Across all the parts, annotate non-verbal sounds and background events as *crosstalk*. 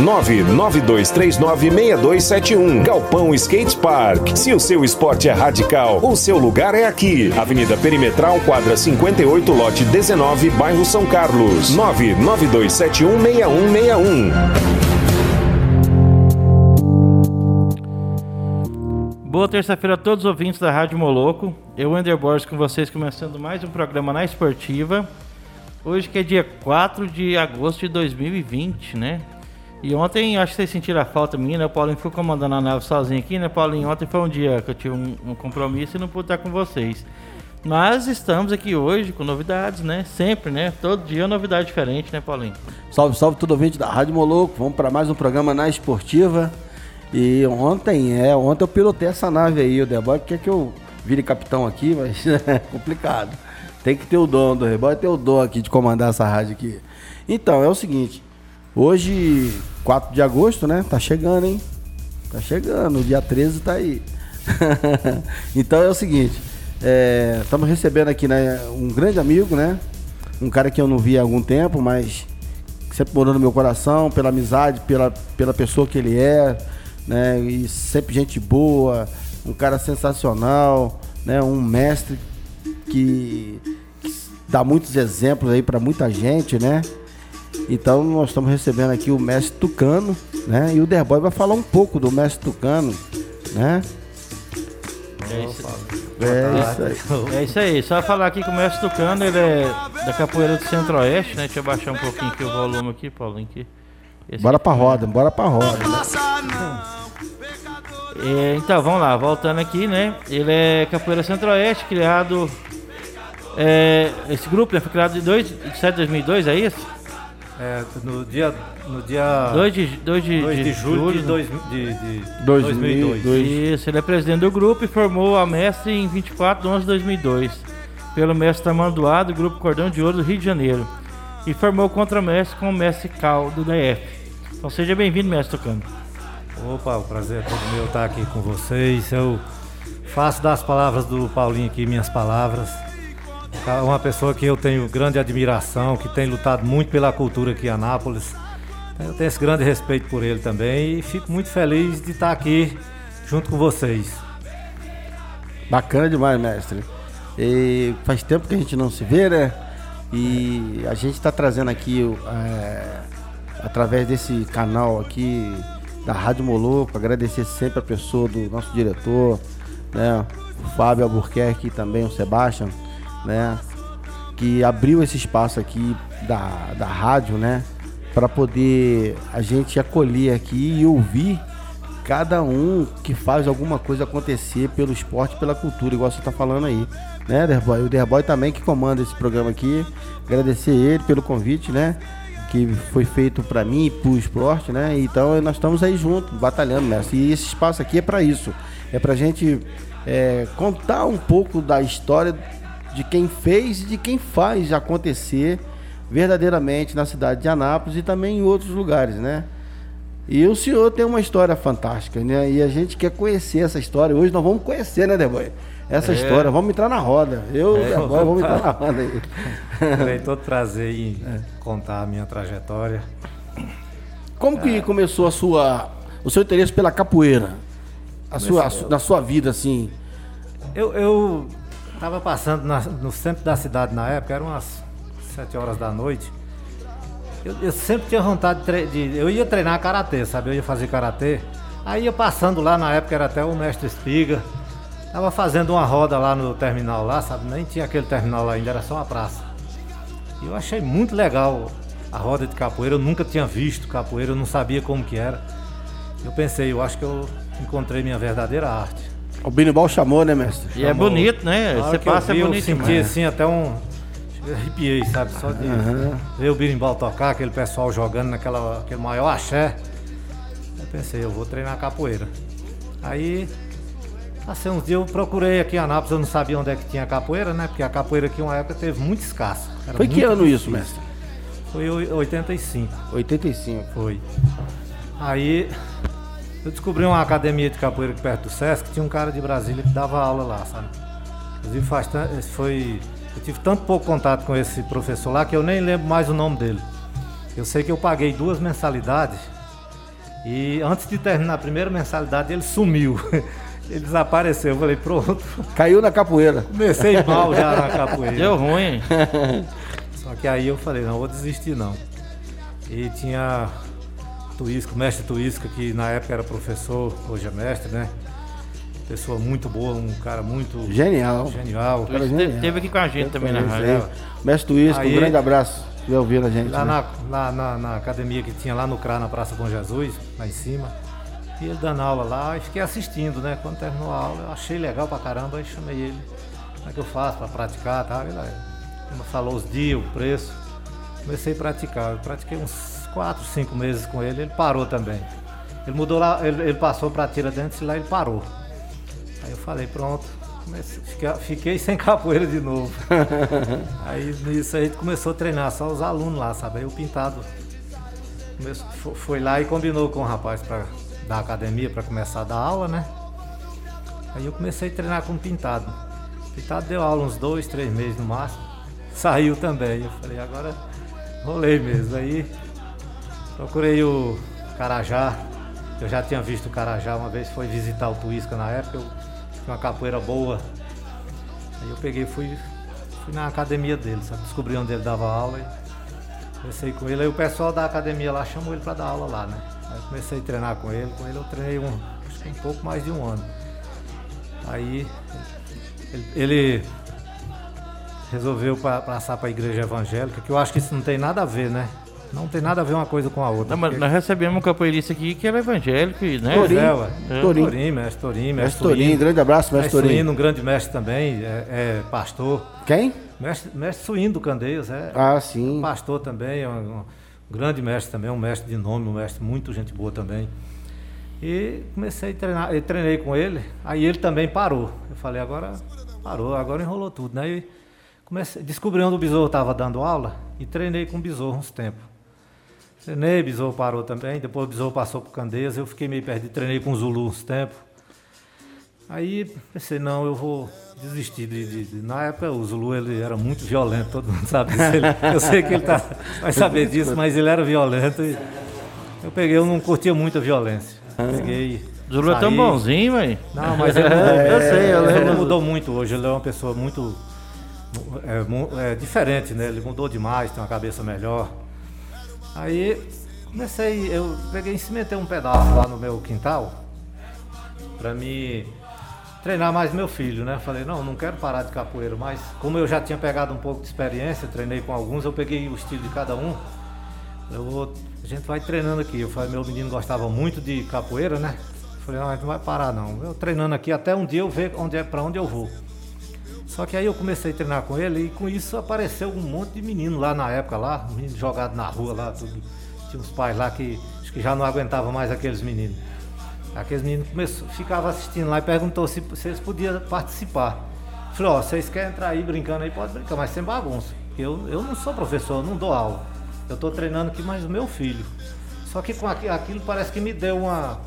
992396271. Galpão Skate Park. Se o seu esporte é radical, o seu lugar é aqui. Avenida Perimetral, quadra 58, lote 19, bairro São Carlos. 992716161. Boa terça-feira a todos os ouvintes da Rádio Moloco. Eu, Ender Borges, com vocês, começando mais um programa na Esportiva. Hoje que é dia 4 de agosto de 2020, né? E ontem, acho que vocês sentiram a falta minha, né? O Paulinho ficou comandando a nave sozinho aqui, né, Paulinho? Ontem foi um dia que eu tive um, um compromisso e não pude estar com vocês. Mas estamos aqui hoje com novidades, né? Sempre, né? Todo dia é novidade diferente, né, Paulinho? Salve, salve todo ouvinte da Rádio Moloco. Vamos para mais um programa na Esportiva. E ontem, é, ontem eu pilotei essa nave aí, o Deboy quer que eu vire capitão aqui, mas *laughs* é complicado. Tem que ter o dom do Reboy, ter o dom aqui de comandar essa rádio aqui. Então, é o seguinte, hoje, 4 de agosto, né? Tá chegando, hein? Tá chegando, dia 13 tá aí. *laughs* então é o seguinte, estamos é, recebendo aqui né, um grande amigo, né? Um cara que eu não vi há algum tempo, mas sempre morou no meu coração, pela amizade, pela, pela pessoa que ele é, né? E sempre gente boa, um cara sensacional, né? Um mestre que, que dá muitos exemplos aí para muita gente, né? Então nós estamos recebendo aqui o mestre Tucano, né? E o Derboy vai falar um pouco do mestre Tucano, né? É isso, é isso aí. É isso aí. Só falar aqui que o mestre Tucano, ele é da capoeira do Centro-Oeste, né? Deixa eu baixar um pouquinho aqui o volume aqui, Paulinho, aqui. Esse bora pra roda, bora pra roda. É, então, vamos lá, voltando aqui, né? Ele é capoeira centro-oeste, criado. É, esse grupo né, foi criado em 2 de 7 de 2002, é isso? É, no dia. No dia 2 de, 2 de, 2 de, de julho, julho de, dois, de, de 2002. Isso, ele é presidente do grupo e formou a mestre em 24 de 11 de 2002, pelo mestre Tamanduá, do grupo Cordão de Ouro do Rio de Janeiro. E formou o contramestre com o mestre Cal, do DF. Então seja bem-vindo, mestre Tocando. Opa, o prazer é todo meu estar aqui com vocês. Eu faço das palavras do Paulinho aqui minhas palavras. É uma pessoa que eu tenho grande admiração, que tem lutado muito pela cultura aqui em Anápolis. Eu tenho esse grande respeito por ele também e fico muito feliz de estar aqui junto com vocês. Bacana demais, mestre. E faz tempo que a gente não se vê, né? E a gente está trazendo aqui é, através desse canal aqui da Rádio Moloco, agradecer sempre a pessoa do nosso diretor, né? O Fábio Albuquerque também, o Sebastião, né? Que abriu esse espaço aqui da, da rádio, né? Para poder a gente acolher aqui e ouvir cada um que faz alguma coisa acontecer pelo esporte, pela cultura, igual você está falando aí, né, Derboy? O Derboy também que comanda esse programa aqui. Agradecer ele pelo convite, né? que foi feito para mim e para o esporte, né? Então nós estamos aí juntos, batalhando nessa. E esse espaço aqui é para isso. É para a gente é, contar um pouco da história de quem fez e de quem faz acontecer verdadeiramente na cidade de Anápolis e também em outros lugares, né? E o senhor tem uma história fantástica, né? E a gente quer conhecer essa história. Hoje nós vamos conhecer, né, Deboy? essa é. história. Vamos entrar na roda. Eu é, agora vamos entrar na roda aí. *laughs* Terei todo prazer em é. contar a minha trajetória. Como que é. começou a sua, o seu interesse pela capoeira? A sua, a, na sua vida, assim? Eu, eu tava passando na, no centro da cidade na época, eram umas sete horas da noite. Eu, eu sempre tinha vontade de, de, Eu ia treinar karatê, sabe? Eu ia fazer karatê. Aí ia passando lá, na época era até o mestre Espiga. Tava fazendo uma roda lá no terminal lá, sabe? Nem tinha aquele terminal lá ainda, era só uma praça. E eu achei muito legal a roda de capoeira. Eu nunca tinha visto capoeira, eu não sabia como que era. Eu pensei, eu acho que eu encontrei minha verdadeira arte. O Binibal chamou, né, mestre? E é bonito, né? Você passa é bonito. Eu senti assim até um. Eu arrepiei, sabe? Só de ver o birimbau tocar, aquele pessoal jogando naquela, aquele maior axé. Eu pensei, eu vou treinar capoeira. Aí, passei uns dias, eu procurei aqui em Anápolis, eu não sabia onde é que tinha capoeira, né? Porque a capoeira aqui uma época teve muito escassa. Era Foi que muito ano isso, difícil. mestre? Foi oi- 85. 85. Foi. Aí eu descobri uma academia de capoeira aqui perto do Sesc, tinha um cara de Brasília que dava aula lá, sabe? Inclusive faz foi. Eu tive tanto pouco contato com esse professor lá que eu nem lembro mais o nome dele. Eu sei que eu paguei duas mensalidades e antes de terminar a primeira mensalidade ele sumiu. *laughs* Ele desapareceu. Eu falei, pronto, Caiu na capoeira. comecei mal já na *laughs* capoeira. Deu ruim, hein? Só que aí eu falei, não vou desistir não. E tinha Tuísco, mestre Tuísco, que na época era professor, hoje é mestre, né? Pessoa muito boa, um cara muito Genial. genial. Cara, genial. Teve aqui com a gente também na Isso rádio. aí. Mestre Tuísco, um grande abraço. Estiver ouvindo a gente. Lá, né? na, lá na, na academia que tinha lá no CRA, na Praça Bom Jesus, lá em cima. E ele dando aula lá, e fiquei assistindo, né? Quando terminou a aula, eu achei legal pra caramba, aí chamei ele. Como é que eu faço pra praticar, tá? Ele, falou os dias, o preço. Comecei a praticar. Eu pratiquei uns 4, 5 meses com ele, ele parou também. Ele mudou lá, ele, ele passou pra Tiradentes e lá ele parou. Aí eu falei, pronto. Comecei- fiquei, sem *laughs* capoeira de novo. *laughs* aí nisso aí começou a treinar só os alunos lá, sabe? Aí o pintado começou- fo- foi lá e combinou com o rapaz pra, da academia para começar a dar aula, né? Aí eu comecei a treinar com o pintado. O pintado deu aula uns dois, três meses no máximo. *laughs* Saiu também. Eu falei, agora rolei mesmo. Aí procurei o Carajá. Eu já tinha visto o Carajá uma vez, foi visitar o Tuísca na época. Eu tinha uma capoeira boa. Aí eu peguei fui, fui na academia dele, sabe? Descobri onde ele dava aula e comecei com ele. Aí o pessoal da academia lá chamou ele para dar aula lá, né? Aí eu comecei a treinar com ele. Com ele eu treinei um, um pouco mais de um ano. Aí ele, ele resolveu pa- passar para a igreja evangélica, que eu acho que isso não tem nada a ver, né? Não tem nada a ver uma coisa com a outra. Não, porque- nós recebemos um capoeirista aqui que era evangélico, e, né? Torinho. é, ué. É. Torinho. Torinho, mestre Torinho, mestre Mestre Torinho, grande abraço, mestre Mestre Suíno, Torinho. um grande mestre também, é, é pastor. Quem? Mestre, mestre Suíno do Candeias, é Ah, sim. pastor também, é um, um grande mestre também, um mestre de nome, um mestre muito gente boa também. E comecei a treinar, eu treinei com ele, aí ele também parou. Eu falei, agora parou, agora enrolou tudo, né? E comecei, descobri onde o Besouro estava dando aula e treinei com o Besouro uns tempos. Treinei, o Besouro parou também, depois o Besouro passou para o Candeias, eu fiquei meio perdido, treinei com o Zulu uns tempos. Aí pensei, não, eu vou desistir de, de- de- Na época o Zulu ele era muito violento, todo mundo sabe disso. Ele- eu sei que ele tá, vai saber disso, mas ele era violento. E eu peguei, eu não curtia muito a violência. Peguei. Zulu é tão bonzinho, velho. Não, mas ele mudou, *laughs* Eu sei, eu ele mudou muito hoje. Ele é uma pessoa muito é, é, diferente, né? Ele mudou demais, tem uma cabeça melhor. Aí comecei, eu peguei e cimentei um pedaço lá no meu quintal para me treinar mais meu filho, né? Falei, não, não quero parar de capoeira, mas como eu já tinha pegado um pouco de experiência, treinei com alguns, eu peguei o estilo de cada um. Eu vou, a gente vai treinando aqui. Eu falei, meu menino gostava muito de capoeira, né? Falei, não, a gente não vai parar não. Eu treinando aqui até um dia eu ver onde é para onde eu vou. Só que aí eu comecei a treinar com ele e com isso apareceu um monte de menino lá na época lá, menino jogado na rua lá, tudo. Tinha uns pais lá que acho que já não aguentavam mais aqueles meninos. Aqueles meninos começou, ficavam assistindo lá e perguntou se, se eles podiam participar. Falei, ó, vocês querem entrar aí brincando aí, pode brincar, mas sem bagunça. Eu, eu não sou professor, eu não dou aula. Eu estou treinando aqui mais o meu filho. Só que com aqui- aquilo parece que me deu uma,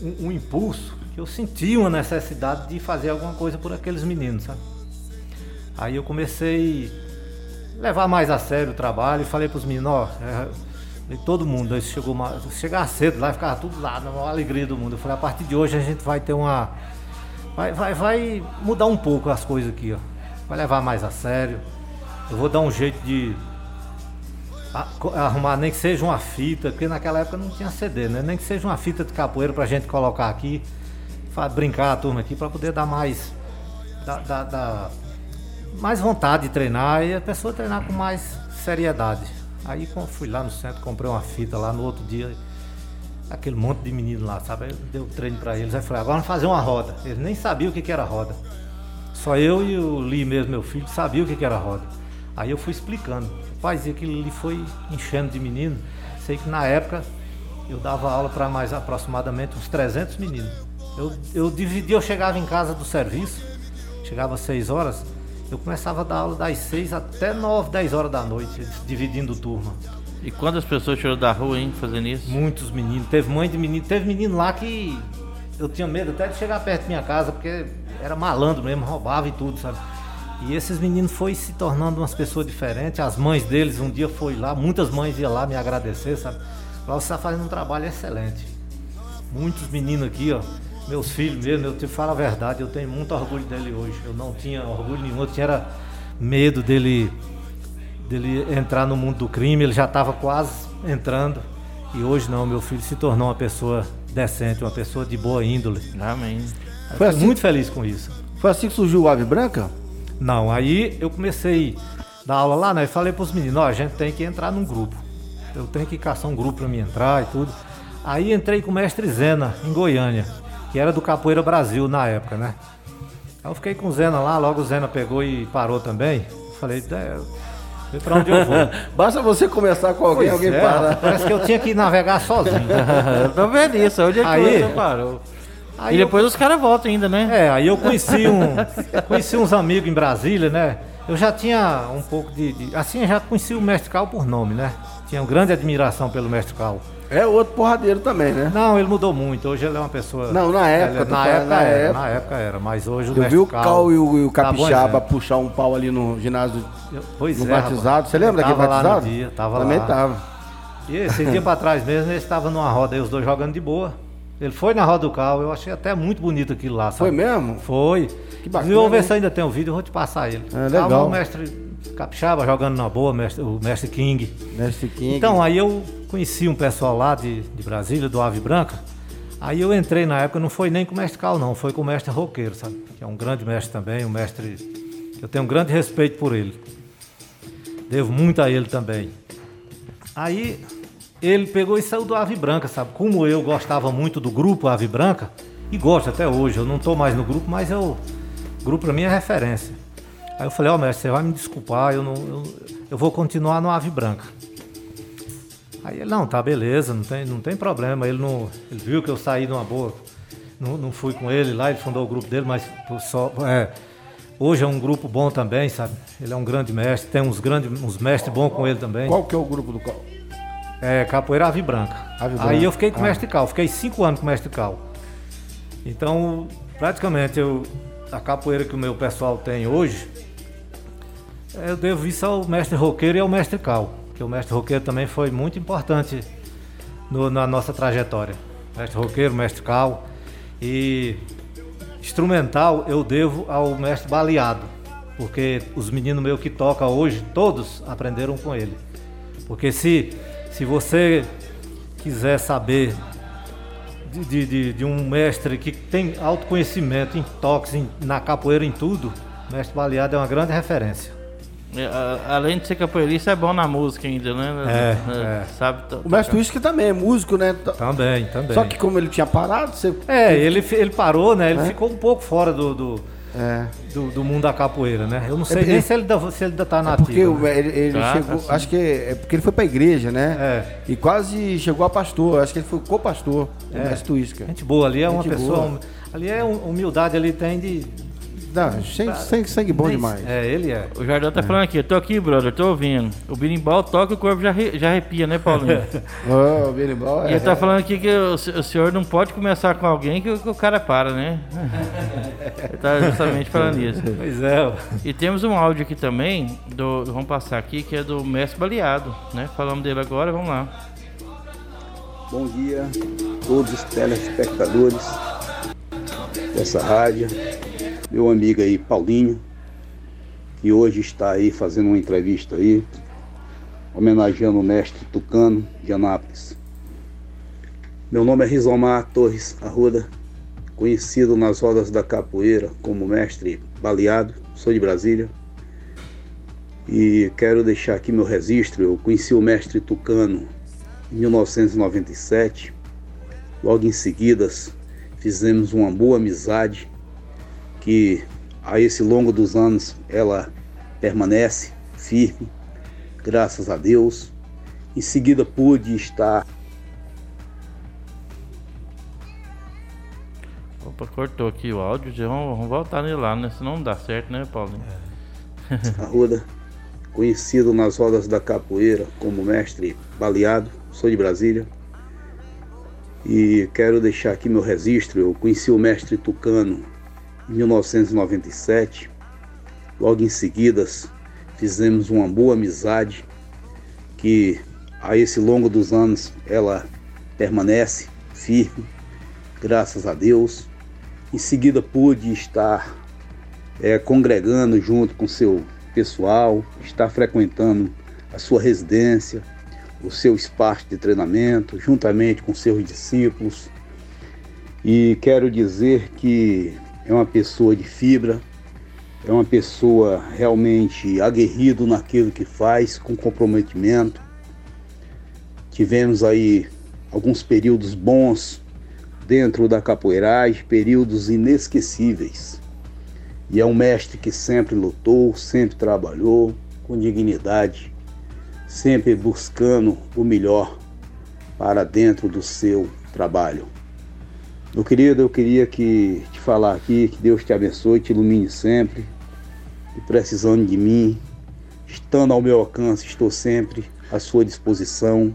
um, um impulso, eu senti uma necessidade de fazer alguma coisa por aqueles meninos, sabe? Aí eu comecei a levar mais a sério o trabalho e falei para os meninos, ó, é, todo mundo, aí chegou uma, chegava cedo lá, ficava tudo lá, na maior alegria do mundo. Eu falei, a partir de hoje a gente vai ter uma. Vai, vai, vai mudar um pouco as coisas aqui, ó. Vai levar mais a sério. Eu vou dar um jeito de arrumar nem que seja uma fita, porque naquela época não tinha CD, né? Nem que seja uma fita de capoeira pra gente colocar aqui, brincar a turma aqui, pra poder dar mais. mais vontade de treinar e a pessoa treinar com mais seriedade. Aí fui lá no centro, comprei uma fita lá no outro dia, aquele monte de menino lá, sabe? Eu dei o treino pra eles, aí falei, agora vamos fazer uma roda. Eles nem sabiam o que, que era roda. Só eu e o Lee mesmo, meu filho, sabia o que, que era roda. Aí eu fui explicando. Rapaz, e aquilo ali foi enchendo de menino. Sei que na época eu dava aula para mais aproximadamente uns 300 meninos. Eu, eu dividia, eu chegava em casa do serviço, chegava às 6 horas, eu começava a dar aula das 6 até 9, 10 horas da noite, dividindo turma. E quantas pessoas tirou da rua, hein, fazendo isso? Muitos meninos. Teve mãe de menino. Teve menino lá que eu tinha medo até de chegar perto da minha casa, porque era malandro mesmo, roubava e tudo, sabe? E esses meninos foi se tornando umas pessoas diferentes. As mães deles um dia foi lá, muitas mães iam lá me agradecer, sabe? Falaram, você está fazendo um trabalho excelente. Muitos meninos aqui, ó, meus filhos mesmo, eu te falo a verdade, eu tenho muito orgulho dele hoje. Eu não tinha orgulho nenhum, eu tinha medo dele dele entrar no mundo do crime, ele já estava quase entrando. E hoje não, meu filho se tornou uma pessoa decente, uma pessoa de boa índole. Amém. Foi assim, muito feliz com isso. Foi assim que surgiu o Ave Branca? Não, aí eu comecei a dar aula lá, né? E falei para os meninos, ó, a gente tem que entrar num grupo. Eu tenho que caçar um grupo para me entrar e tudo. Aí entrei com o mestre Zena, em Goiânia, que era do Capoeira Brasil na época, né? Aí eu fiquei com o Zena lá, logo o Zena pegou e parou também. Falei, Vê pra onde eu vou. *laughs* Basta você começar com alguém, pois alguém é, para. Parece que eu tinha que navegar sozinho. *laughs* tô vendo isso, onde é que aí, você parou? Aí e depois eu... os caras voltam ainda, né? É, aí eu conheci um. *laughs* conheci uns amigos em Brasília, né? Eu já tinha um pouco de. de assim, eu já conheci o Mestre Cal por nome, né? Tinha uma grande admiração pelo Mestre Cal. É outro porradeiro também, né? Não, ele mudou muito. Hoje ele é uma pessoa. Não, na época. na, época na era, época. na época era. Mas hoje o Eu vi o Cal e o, e o tá Capixaba tá puxar um pau ali no ginásio eu, pois no é, batizado. Você lembra daquele batizado? Lá no dia, tava Também lá. tava. E esse dia pra trás mesmo, ele estava numa roda aí, os dois jogando de boa. Ele foi na roda do Cal, eu achei até muito bonito aquilo lá, sabe? Foi mesmo? Foi. Que bacana. Eu vou ver se ainda tem o um vídeo, eu vou te passar ele. É, legal. Mestre Capixaba jogando na boa, mestre, o mestre King. Mestre King. Então, aí eu conheci um pessoal lá de, de Brasília, do Ave Branca. Aí eu entrei na época, não foi nem com o mestre Cal, não, foi com o mestre Roqueiro, sabe? Que é um grande mestre também, um mestre. Eu tenho um grande respeito por ele. Devo muito a ele também. Aí ele pegou e saiu do Ave Branca, sabe? Como eu gostava muito do grupo Ave Branca, e gosto até hoje, eu não estou mais no grupo, mas eu, o grupo para mim é referência. Aí eu falei, ó oh, mestre, você vai me desculpar, eu, não, eu, eu vou continuar no Ave Branca. Aí ele, não, tá beleza, não tem, não tem problema. Ele, não, ele viu que eu saí numa boa. Não, não fui com ele lá, ele fundou o grupo dele, mas só, é, hoje é um grupo bom também, sabe? Ele é um grande mestre, tem uns grandes, uns mestres bons com ele também. Qual que é o grupo do Cal? É, Capoeira Ave Branca. Ave Branca. Aí eu fiquei com o ah. mestre Cal, fiquei cinco anos com o mestre Cal. Então, praticamente, eu, a capoeira que o meu pessoal tem hoje, eu devo isso ao mestre roqueiro e ao mestre Cal, que o mestre roqueiro também foi muito importante no, na nossa trajetória. Mestre roqueiro, mestre Cal e instrumental eu devo ao mestre Baleado, porque os meninos meus que tocam hoje, todos aprenderam com ele. Porque se, se você quiser saber de, de, de, um mestre que tem autoconhecimento em toques, em, na capoeira, em tudo, o mestre Baleado é uma grande referência. É, além de ser capoeirista, é bom na música ainda, né? É, é. é. Sabe o mestre Whisky também é músico, né? Também, também. Só que como ele tinha parado, você. É, ele, ele parou, né? Ele é? ficou um pouco fora do. do... É. Do, do, mundo da capoeira, né? Eu não sei nem se ele, se ele ainda tá na Porque né? ele, ele tá, chegou, tá acho que é porque ele foi pra igreja, né? É. E quase chegou a pastor, acho que ele foi co-pastor, o mestre Tuísca. Gente boa, ali é Gente uma pessoa, boa. ali é humildade, ali tem de não, sangue, sangue bom demais. É, ele é. O Jardel tá é. falando aqui, eu tô aqui, brother, tô ouvindo. O birimbau toca e o corpo já, já arrepia, né, Paulinho? *laughs* oh, o birimbau é. E ele tá falando aqui que o, o, senhor não pode começar com alguém que, que o cara para, né? *laughs* ele tá justamente falando isso. Pois é. E temos um áudio aqui também, do, vamos passar aqui, que é do Mestre Baleado, né? Falamos dele agora, vamos lá. Bom dia a todos os telespectadores dessa rádio meu amigo aí, Paulinho, que hoje está aí fazendo uma entrevista aí, homenageando o mestre Tucano de Anápolis. Meu nome é Rizomar Torres Arruda, conhecido nas rodas da capoeira como mestre baleado, sou de Brasília. E quero deixar aqui meu registro, eu conheci o mestre Tucano em 1997. Logo em seguida fizemos uma boa amizade que a esse longo dos anos ela permanece. firme, graças a Deus. Em seguida pude estar. Opa, cortou aqui o áudio, já vamos, vamos voltar nele lá, né? Senão não dá certo, né, Paulinho? Arruda, conhecido nas rodas da capoeira como mestre baleado, sou de Brasília. E quero deixar aqui meu registro. Eu conheci o mestre Tucano em 1997. Logo em seguida fizemos uma boa amizade que a esse longo dos anos ela permanece firme, graças a Deus. Em seguida pude estar é, congregando junto com seu pessoal, estar frequentando a sua residência, o seu espaço de treinamento, juntamente com seus discípulos. E quero dizer que é uma pessoa de fibra, é uma pessoa realmente aguerrido naquilo que faz, com comprometimento. Tivemos aí alguns períodos bons dentro da capoeiragem, períodos inesquecíveis. E é um mestre que sempre lutou, sempre trabalhou com dignidade, sempre buscando o melhor para dentro do seu trabalho. Meu querido, eu queria que te falar aqui, que Deus te abençoe, te ilumine sempre. E precisando de mim, estando ao meu alcance, estou sempre à sua disposição.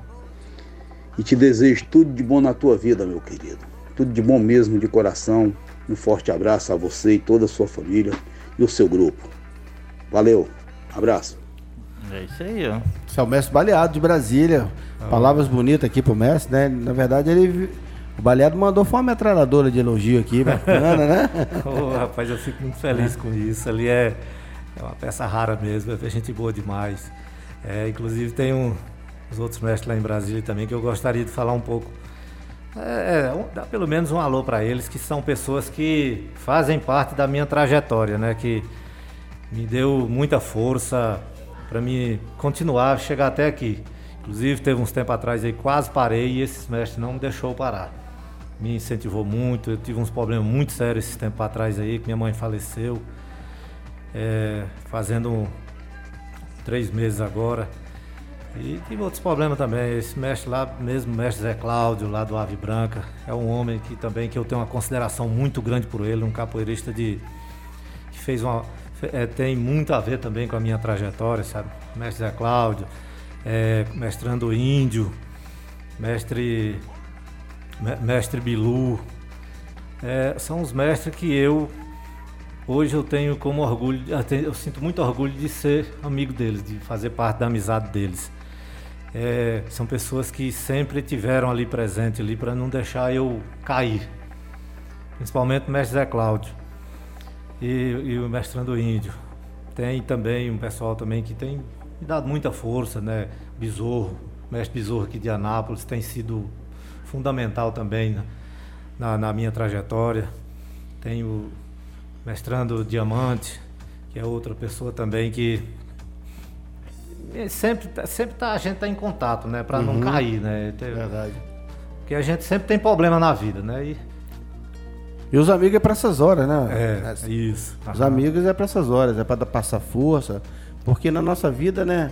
E te desejo tudo de bom na tua vida, meu querido. Tudo de bom mesmo de coração. Um forte abraço a você e toda a sua família e o seu grupo. Valeu, abraço. É isso aí, ó. Esse é o mestre baleado de Brasília. Palavras bonitas aqui pro mestre, né? Na verdade, ele. O baleado mandou foi uma metralhadora de elogio aqui, bacana, né? *laughs* Ô, rapaz, eu fico muito feliz com isso. Ali é, é uma peça rara mesmo, é gente boa demais. É, inclusive tem um, os outros mestres lá em Brasília também que eu gostaria de falar um pouco. É, é, um- dá pelo menos um alô para eles, que são pessoas que fazem parte da minha trajetória, né? Que me deu muita força para me continuar, chegar até aqui. Inclusive, teve uns tempos atrás aí, quase parei e esses mestres não me deixou parar. Me incentivou muito, eu tive uns problemas muito sérios esses tempos atrás aí, que minha mãe faleceu, é, fazendo três meses agora. E tive outros problemas também. Esse mestre lá, mesmo mestre Zé Cláudio, lá do Ave Branca, é um homem que também que eu tenho uma consideração muito grande por ele, um capoeirista de que fez uma é, tem muito a ver também com a minha trajetória, sabe? Mestre Zé Cláudio, é, mestrando índio, mestre me- mestre Bilu, é, são os mestres que eu hoje eu tenho como orgulho, eu sinto muito orgulho de ser amigo deles, de fazer parte da amizade deles. É, são pessoas que sempre tiveram ali presente ali para não deixar eu cair. Principalmente o mestre Zé Cláudio e, e o mestrando índio. Tem também um pessoal também que tem me dado muita força, né? Besouro, mestre Besouro aqui de Anápolis tem sido fundamental também na, na, na minha trajetória. Tem o mestrando Diamante, que é outra pessoa também que é, sempre, tá- sempre tá, a gente está em contato, né? Para não cair, né? Tem- Verdade. Porque a gente sempre tem problema na vida, né? E, E os amigos é pra essas horas, né? é, isso. Os amigos é para essas horas, é para passar força. Porque na nossa vida, né?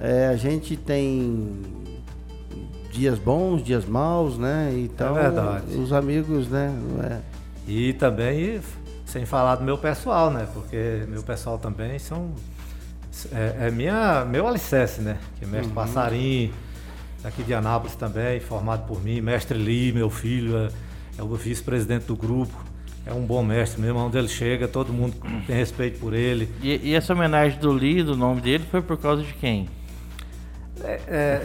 é, a gente tem dias bons, dias maus, né? Então, É verdade. os amigos, né? não é- E também, sem falar do meu pessoal, né? Porque meu pessoal também são. É, é minha, meu alicerce, né? Que é mestre Passarim, daqui de Anápolis também, formado por mim. Mestre Lee, meu filho, é, é o vice-presidente do grupo. É um bom mestre mesmo, onde ele chega, todo mundo tem respeito por ele. E, e essa homenagem do Lee, do nome dele, foi por causa de quem? É, é,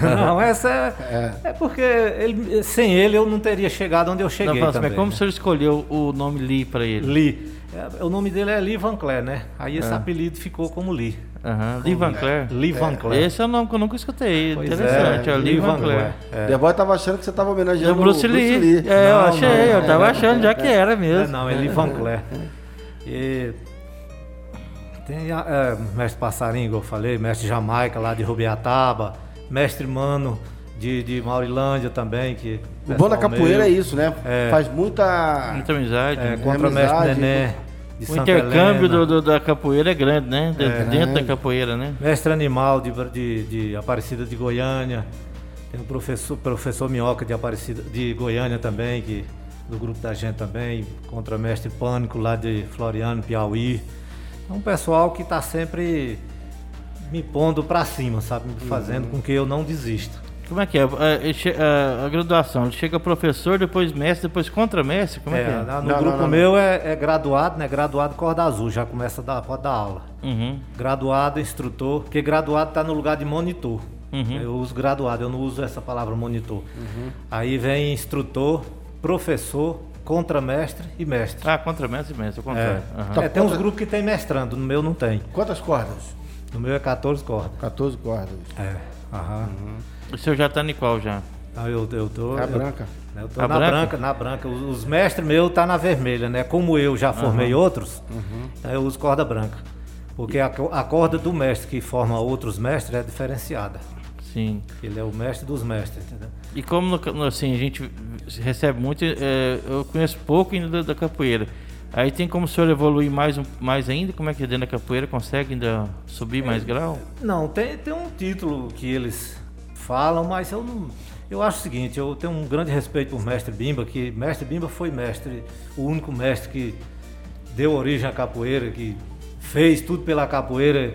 *laughs* não, essa é, é porque ele- sem ele eu não teria chegado onde eu cheguei. Não, também, mas como né? o senhor escolheu o nome Lee pra ele? Lee. É, o nome dele é Lee Van Cleer, né? Aí esse Ah. apelido ficou como Lee. Aham, Lee Van Cleer. Lee Van Cleer. Esse é o nome que eu nunca escutei. Pois Interessante, é, ó, Lee Van Cleer. É. The Boy tava achando que você tava É homenageando o Bruce Lee. É, eu Não, achei, não, eu tava é. achando já que era É, mesmo. não, é Lee Van Cleer. *laughs* E tem a, é, mestre Passarinho, igual eu falei, mestre Jamaica lá de Rubiataba, mestre Mano de, de Maurilândia também. Que O bom da capoeira é isso, né? É. Faz muita. Muita amizade. É, né? contra o amizade, mestre Nené. de O Santa intercâmbio do, do- da capoeira é grande, né? De- É. dentro da capoeira, né? Mestre Animal de, de, de Aparecida de Goiânia. Tem o professor, professor Minhoca de Aparecida de Goiânia também, que, do grupo da gente também. Contra Mestre Pânico lá de Floriano, Piauí. É um pessoal que está sempre me pondo para cima, sabe? Uhum. Fazendo com que eu não desista. Como é que é? A, che- a- a graduação, ele chega professor, depois mestre, depois contramestre? Como é, É, que é? no Não, grupo não, não, meu é, é graduado, né? Graduado corda azul, já começa a dar, pode dar aula. Uhum. Graduado, instrutor, porque graduado está no lugar de monitor. Uhum. Eu uso graduado, eu não uso essa palavra monitor. Aí vem instrutor, professor, contramestre e mestre. Ah, contramestre e mestre, o É. contrário. Aham. É, tem uns grupos que tem mestrando, no meu não tem. Quantas cordas? No meu é 14 cordas. 14 cordas. É. Aham. O senhor já tá em qual já? Ah, eu, eu tô. É a eu- branca. Eu tô A na branca? branca? na branca. Os, os mestres meus tá na vermelha, né? Como eu já formei outros, então eu uso corda branca. Porque a, a corda do mestre que forma outros mestres é diferenciada. Sim. Ele é o mestre dos mestres, entendeu? E como assim, a gente recebe muito, é, eu conheço pouco ainda da, da capoeira. Aí tem como o senhor evoluir mais, mais ainda? Como é que é dentro da capoeira consegue ainda subir mais grau? Não, tem, tem um título que eles falam, mas eu não. Eu acho o seguinte, eu tenho um grande respeito por mestre Bimba, que mestre Bimba foi mestre, o único mestre que deu origem à capoeira, que fez tudo pela capoeira.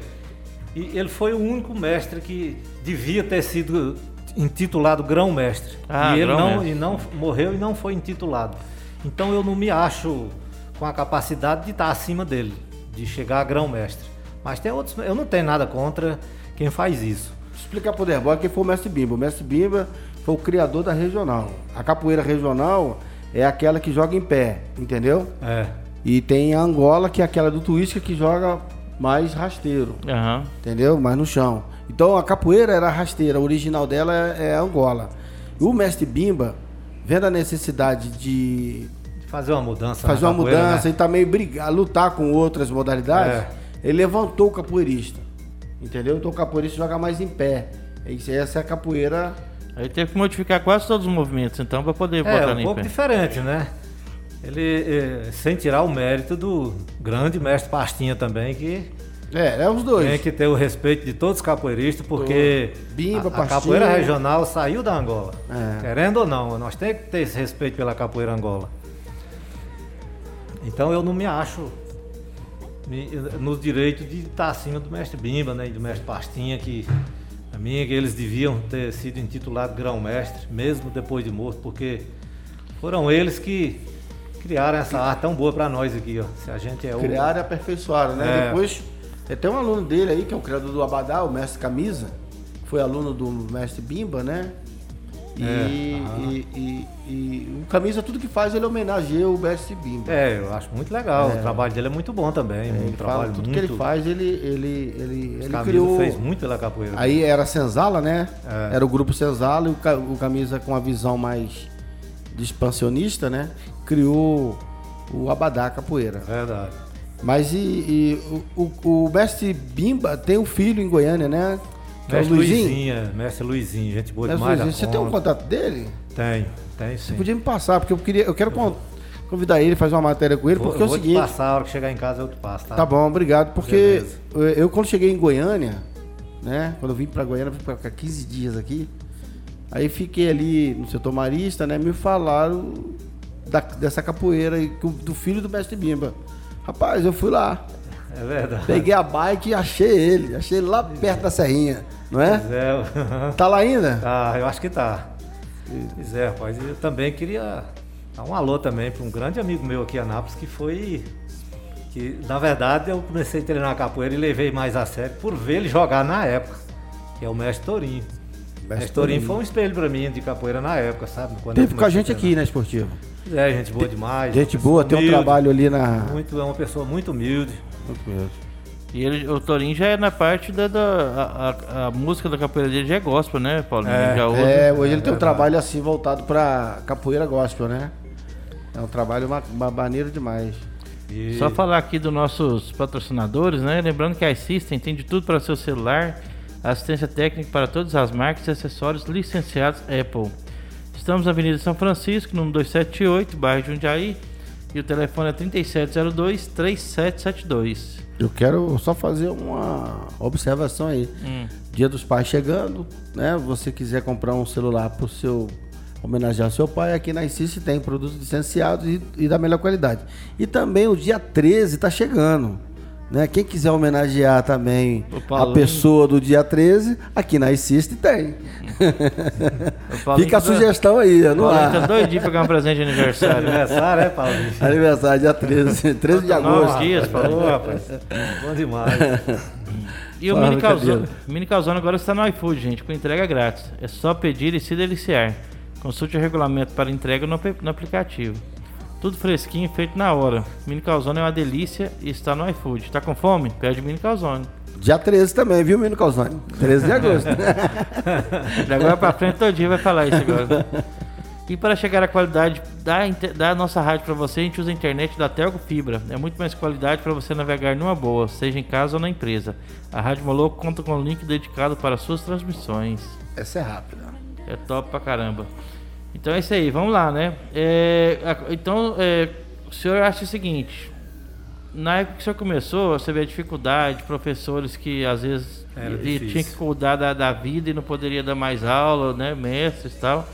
E ele foi o único mestre que devia ter sido intitulado grão-mestre. Ah, e ele não, grão-mestre. e não morreu e não foi intitulado. Então eu não me acho com a capacidade de estar acima dele, de chegar a grão-mestre. Mas tem outros, eu não tenho nada contra quem faz isso. Explicar pro Derboy quem foi o Mestre Bimba. O Mestre Bimba foi o criador da regional. A capoeira regional é aquela que joga em pé, entendeu? É. E tem a Angola, que é aquela do Twist que joga mais rasteiro, Aham. entendeu? Mais no chão. Então a capoeira era rasteira, a original dela é, é Angola. E o Mestre Bimba, vendo a necessidade de Fazer uma mudança. fazer uma capoeira, mudança né? e também brigar, lutar com outras modalidades, É. ele levantou o capoeirista. Entendeu? Então o capoeirista joga mais em pé. Isso- Essa é a capoeira. Aí teve que modificar quase todos os movimentos, então, para poder É, botar um em pouco pé. diferente, né? Ele, eh, sem tirar o mérito do grande mestre Pastinha também, que É, é os dois. tem que ter o respeito de todos os capoeiristas, porque Bimba, a, a capoeira regional saiu da Angola. É. Querendo ou não, nós temos que ter esse respeito pela capoeira Angola. Então eu não me acho no direito de estar acima do mestre Bimba, né, e do mestre Pastinha, que a mim é que eles deviam ter sido intitulados grão-mestre, mesmo depois de morto, porque foram eles que criaram essa arte tão boa para nós aqui, ó. Se a gente é o Criaram e aperfeiçoaram, né? É. Depois, tem um aluno dele aí, que é o criador do Abadá, o mestre Camisa, foi aluno do mestre Bimba, né? E, É, e, e- e o Camisa, tudo que faz, ele homenageia o mestre Bimba. É, eu acho muito legal. O trabalho dele é muito bom também. um fala, trabalho tudo muito. que ele faz, ele, ele, ele, ele criou. fez muito pela capoeira. Aí era Senzala, né? É. Era o grupo Senzala e o Camisa com a visão mais de expansionista, né? Criou o Abadá Capoeira. Verdade. Mas e, e o, o, o mestre Bimba tem um filho em Goiânia, né? Que é o Mestre Luizinho. Luizinha, mestre Luizinho, gente boa Mestre demais. Luizinho. Você tem um conta. contato dele? Tem, tem Você sim. podia me passar, porque eu queria, eu quero con- convidar ele, fazer uma matéria com ele, Vou, porque é o vou te seguinte. passar, a hora que chegar em casa eu te passo, tá? Tá bom, obrigado. Porque Beleza. eu, eu, quando cheguei em Goiânia, né? Quando eu vim pra Goiânia, vim pra ficar 15 dias aqui. Aí fiquei ali no setor marista, né? Me falaram da- dessa capoeira do filho do mestre Bimba. Rapaz, eu fui lá. É verdade. Peguei a bike e achei ele. Achei ele lá perto da serrinha, não é? Pois é, Tá lá ainda? tá, eu acho que tá. Pois é, rapaz, eu também queria dar um alô também para um grande amigo meu aqui em Anápolis que foi. Que na verdade eu comecei a treinar capoeira e levei mais a sério por ver ele jogar na época, que é o mestre Torinho. O mestre Torinho foi um espelho para mim de capoeira na época, sabe? Quando Teve com a gente aqui na Esportiva. É, gente boa demais. Gente boa, tem um humilde, trabalho ali na. Muito, é uma pessoa muito humilde. E ele, o Torinho já é na parte da. da a, a- música da capoeira dele já é gospel, né, Paulinho? É. É, hoje ele tem um verdade. trabalho assim voltado pra capoeira gospel, né? É um trabalho ma- ma- maneiro demais. E- Só falar aqui dos nossos patrocinadores, né? Lembrando que a iSystem tem de tudo para seu celular, assistência técnica para todas as marcas e acessórios licenciados Apple. Estamos na Avenida São Francisco, número 278, bairro Jundiaí. E o telefone é 3702-3772. Eu quero só fazer uma observação aí. Hum. Dia dos Pais chegando, né? Você quiser comprar um celular para o seu homenagear seu pai, aqui na ICIS tem produtos licenciados e, e, da melhor qualidade. E também o dia 13 está chegando. Né? Quem quiser homenagear também a pessoa do dia 13, aqui na ICIST tem. Fica a sugestão aí, não há. Tá doidinho pegar um presente de aniversário. aniversário, é, Paulo? Aniversário, dia 13, 13 de agosto. dias, Paulo. rapaz. Bom demais. *laughs* E o Mini Calzone, Mini Calzone agora está no iFood, gente, com entrega grátis. É só pedir e se deliciar. Consulte o regulamento para entrega no, no aplicativo. Tudo fresquinho, feito na hora. Mini Calzone é uma delícia e está no iFood. Tá com fome? Pede Mini Calzone. Dia 13 também, viu, Mini Calzone? 13 de agosto. *laughs* de agora pra frente, todo dia vai falar isso agora. E para chegar à qualidade da, da nossa rádio para você, a gente usa a internet da Telco Fibra. É muito mais qualidade para você navegar numa boa, seja em casa ou na empresa. A Rádio Moloco conta com um link dedicado para suas transmissões. Essa é rápida. É top pra caramba. Então é isso aí, vamos lá, né? É, então, é, o senhor acha o seguinte: na época que o senhor começou, você vê a dificuldade, professores que às vezes tinham que cuidar da, da, vida e não poderia dar mais aula, né? Mestres e tal.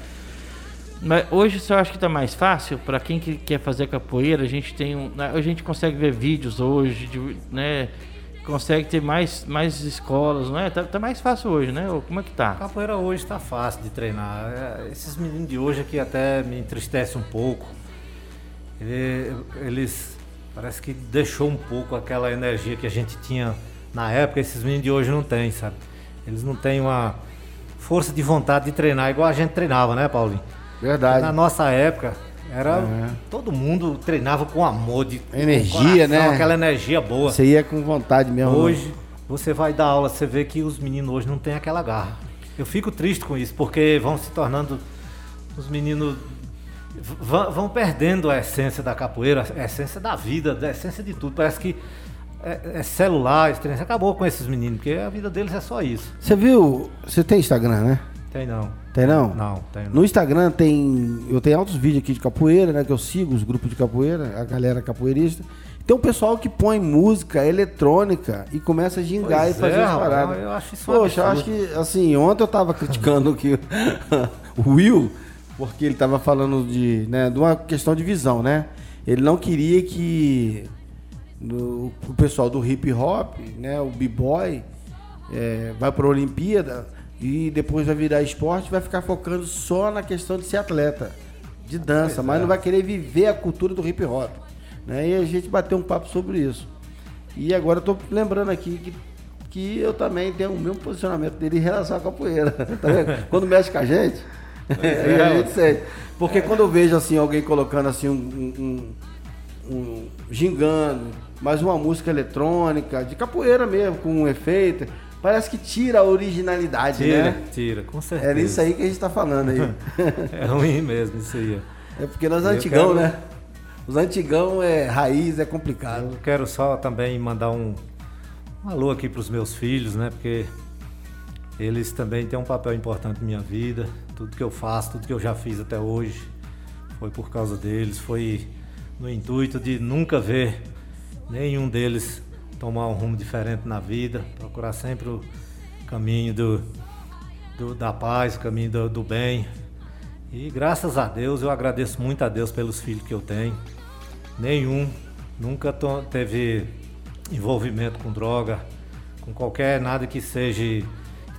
Mas hoje o senhor acha que está mais fácil para quem que quer fazer capoeira? A gente tem um, né, a gente consegue ver vídeos hoje, de, né? Consegue ter mais, mais escolas, não é? Tá, tá, mais fácil hoje, né? Como é que tá? A capoeira hoje está fácil de treinar. É, esses meninos de hoje aqui até me entristecem um pouco. Eles parece que deixou um pouco aquela energia que a gente tinha na época. Esses meninos de hoje não têm, sabe? Eles não têm uma força de vontade de treinar igual a gente treinava, né, Paulinho? Verdade. Na nossa época, era uhum. todo mundo treinava com amor de energia, coração, né? Aquela energia boa. Você ia com vontade mesmo. Né? Hoje você vai dar aula, você vê que os meninos hoje não têm aquela garra. Eu fico triste com isso porque vão se tornando os meninos vão, perdendo a essência da capoeira, a essência da vida, a essência de tudo. Parece que é, é celular, acabou com esses meninos, porque a vida deles é só isso. Você viu? Você tem Instagram, né? Tem não. Tem não? Não, tem não. No Instagram tem. Eu tenho altos vídeos aqui de capoeira, né? Que eu sigo os grupos de capoeira, a galera capoeirista. Tem um pessoal que põe música eletrônica e começa a gingar pois e fazer é, as paradas. Eu acho isso Poxa, eu acho que, assim, ontem eu tava criticando aqui *laughs* o Will, porque ele tava falando de, né, de uma questão de visão, né? Ele não queria que o pessoal do hip hop, né, o b-boy, é, vai para a Olimpíada e depois vai virar esporte, vai ficar focando só na questão de ser atleta, de dança, mas não vai querer viver a cultura do hip hop. Né? E a gente bateu um papo sobre isso. E agora eu tô lembrando aqui que, que eu também tenho o mesmo posicionamento dele em relação à capoeira. *laughs* Tá quando mexe com a gente, *laughs* é, a gente sente. Porque quando eu vejo assim, alguém colocando assim um, um, um gingando, mais uma música eletrônica, de capoeira mesmo, com um efeito parece que tira a originalidade, tira, né? Tira, com certeza. É isso aí que a gente está falando aí. *laughs* é ruim mesmo isso aí. É porque nós antigão, quero... né? Os antigão é raiz, é complicado. Eu quero só também mandar um, um alô aqui para os meus filhos, né? Porque eles também têm um papel importante na minha vida. Tudo que eu faço, tudo que eu já fiz até hoje, foi por causa deles. Foi no intuito de nunca ver nenhum deles tomar um rumo diferente na vida, procurar sempre o caminho do, do da paz, o caminho do, do bem. E graças a Deus, eu agradeço muito a Deus pelos filhos que eu tenho. Nenhum nunca teve envolvimento com droga, com qualquer nada que seja que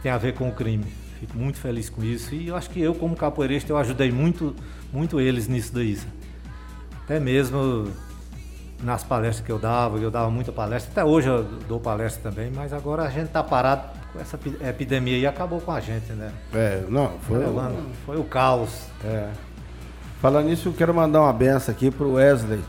tenha a ver com o crime. Fico muito feliz com isso e eu acho que eu como capoeirista eu ajudei muito, muito eles nisso daí. Até mesmo nas palestras que eu dava, eu dava muita palestra, até hoje eu dou palestra também, mas agora a gente tá parado com essa epidemia e acabou com a gente, né? É, não, foi, o... foi o caos. É. Falando nisso, eu quero mandar uma benção aqui pro Wesley.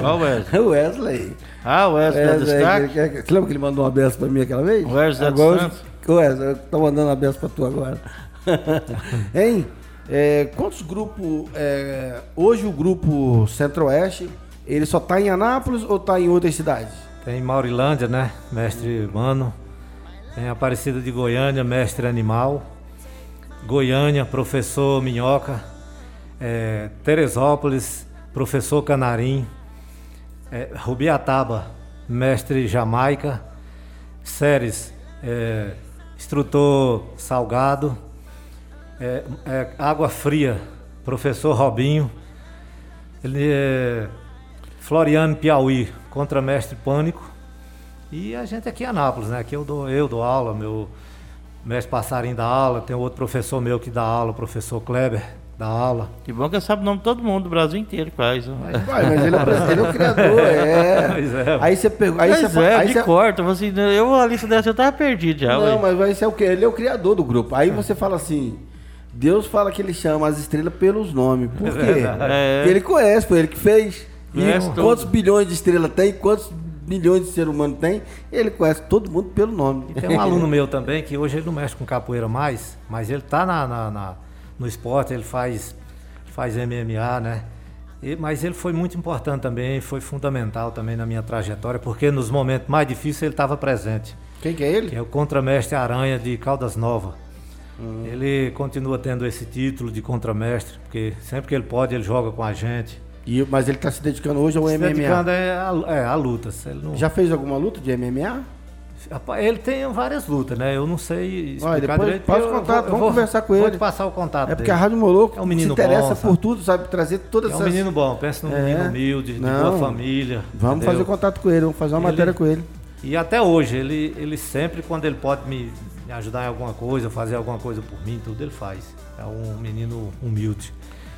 Qual Wesley? *laughs* o Wesley. Ah, o Wesley, Wesley destaque. Que, que, que, lembra que ele mandou uma benção pra mim aquela vez? O Wesley agora, Santos. Wesley, eu tô mandando uma benção pra tu agora. *laughs* hein? É, quantos grupos. É, hoje o grupo Centro-Oeste ele só está em Anápolis ou está em outras cidades? Tem Maurilândia, né? Mestre Mano. Tem Aparecida de Goiânia, mestre animal. Goiânia, professor Minhoca. É, Teresópolis, professor Canarim, é, Rubiataba, mestre Jamaica, Séries, é, instrutor Salgado, é, é, Água Fria, professor Robinho, ele é Floriano Piauí, contramestre Pânico, e a gente aqui em Anápolis, né? Aqui eu dou, eu dou aula, meu mestre Passarinho dá aula, tem outro professor meu que dá aula, o professor Kleber dá aula. Que bom que eu sabe o nome de todo mundo do Brasil inteiro, quase. Vai, mas ele é, o- ele é o criador, é. *laughs* Pois é. Aí você pegou. Aí Mas você é, aí de você- corta, você, eu a lista dessa eu tava perdido já. Não, mas vai ser o quê? Ele é o criador do grupo. Aí você fala assim. Deus fala que ele chama as estrelas pelos nomes. Por quê? É. Porque ele conhece, foi ele que fez. E Conhece quantos tudo. bilhões de estrelas tem, quantos milhões de ser humano tem, ele conhece todo mundo pelo nome. E tem um aluno *laughs* meu também que hoje ele não mexe com capoeira mais, mas ele tá na, na- na- no esporte, ele faz, faz MMA, né? E- mas ele foi muito importante também, foi fundamental também na minha trajetória, porque nos momentos mais difíceis ele estava presente. Quem que é ele? Que é o contramestre Aranha de Caldas Nova. Ele continua tendo esse título de contramestre, porque sempre que ele pode ele joga com a gente. E- mas ele tá se dedicando hoje ao Se dedicando MMA. é a, é, a lutas. Não- Já fez alguma luta de MMA? Ele tem várias lutas, né? Eu não sei explicar Olha, depois direito. passa o contato, vamos vou- conversar com Vou ele. te passar o contato É porque dele. a Rádio Moloco É um menino se interessa bom, por tudo, sabe? Trazer todas É um essas... menino bom, pensa num É. menino humilde, de Não. boa família. Vamos entendeu? fazer contato com ele, vamos fazer uma Ele- matéria com ele. E até hoje, ele, ele sempre, quando ele pode me, me ajudar em alguma coisa, fazer alguma coisa por mim, tudo ele faz. É um menino humilde,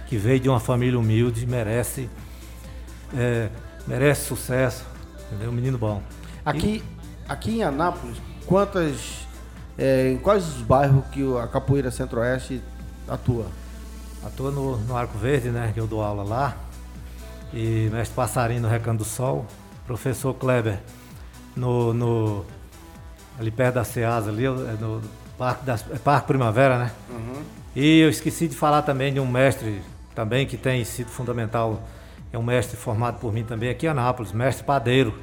que veio de uma família humilde, merece, é, merece sucesso, entendeu? Um menino bom. Aqui, aqui em Anápolis, quantas. é, em quais os bairros que a Capoeira Centro-Oeste atua? Atua no, no Arco Verde, né? Que eu dou aula lá. E mestre Passarinho no Recanto do Sol. Professor Kleber no, no- ali perto da Ceasa, ali, é no Parque, das, é Parque Primavera, né? E eu esqueci de falar também de um mestre também que tem sido fundamental. É um mestre formado por mim também aqui em Anápolis, mestre Padeiro.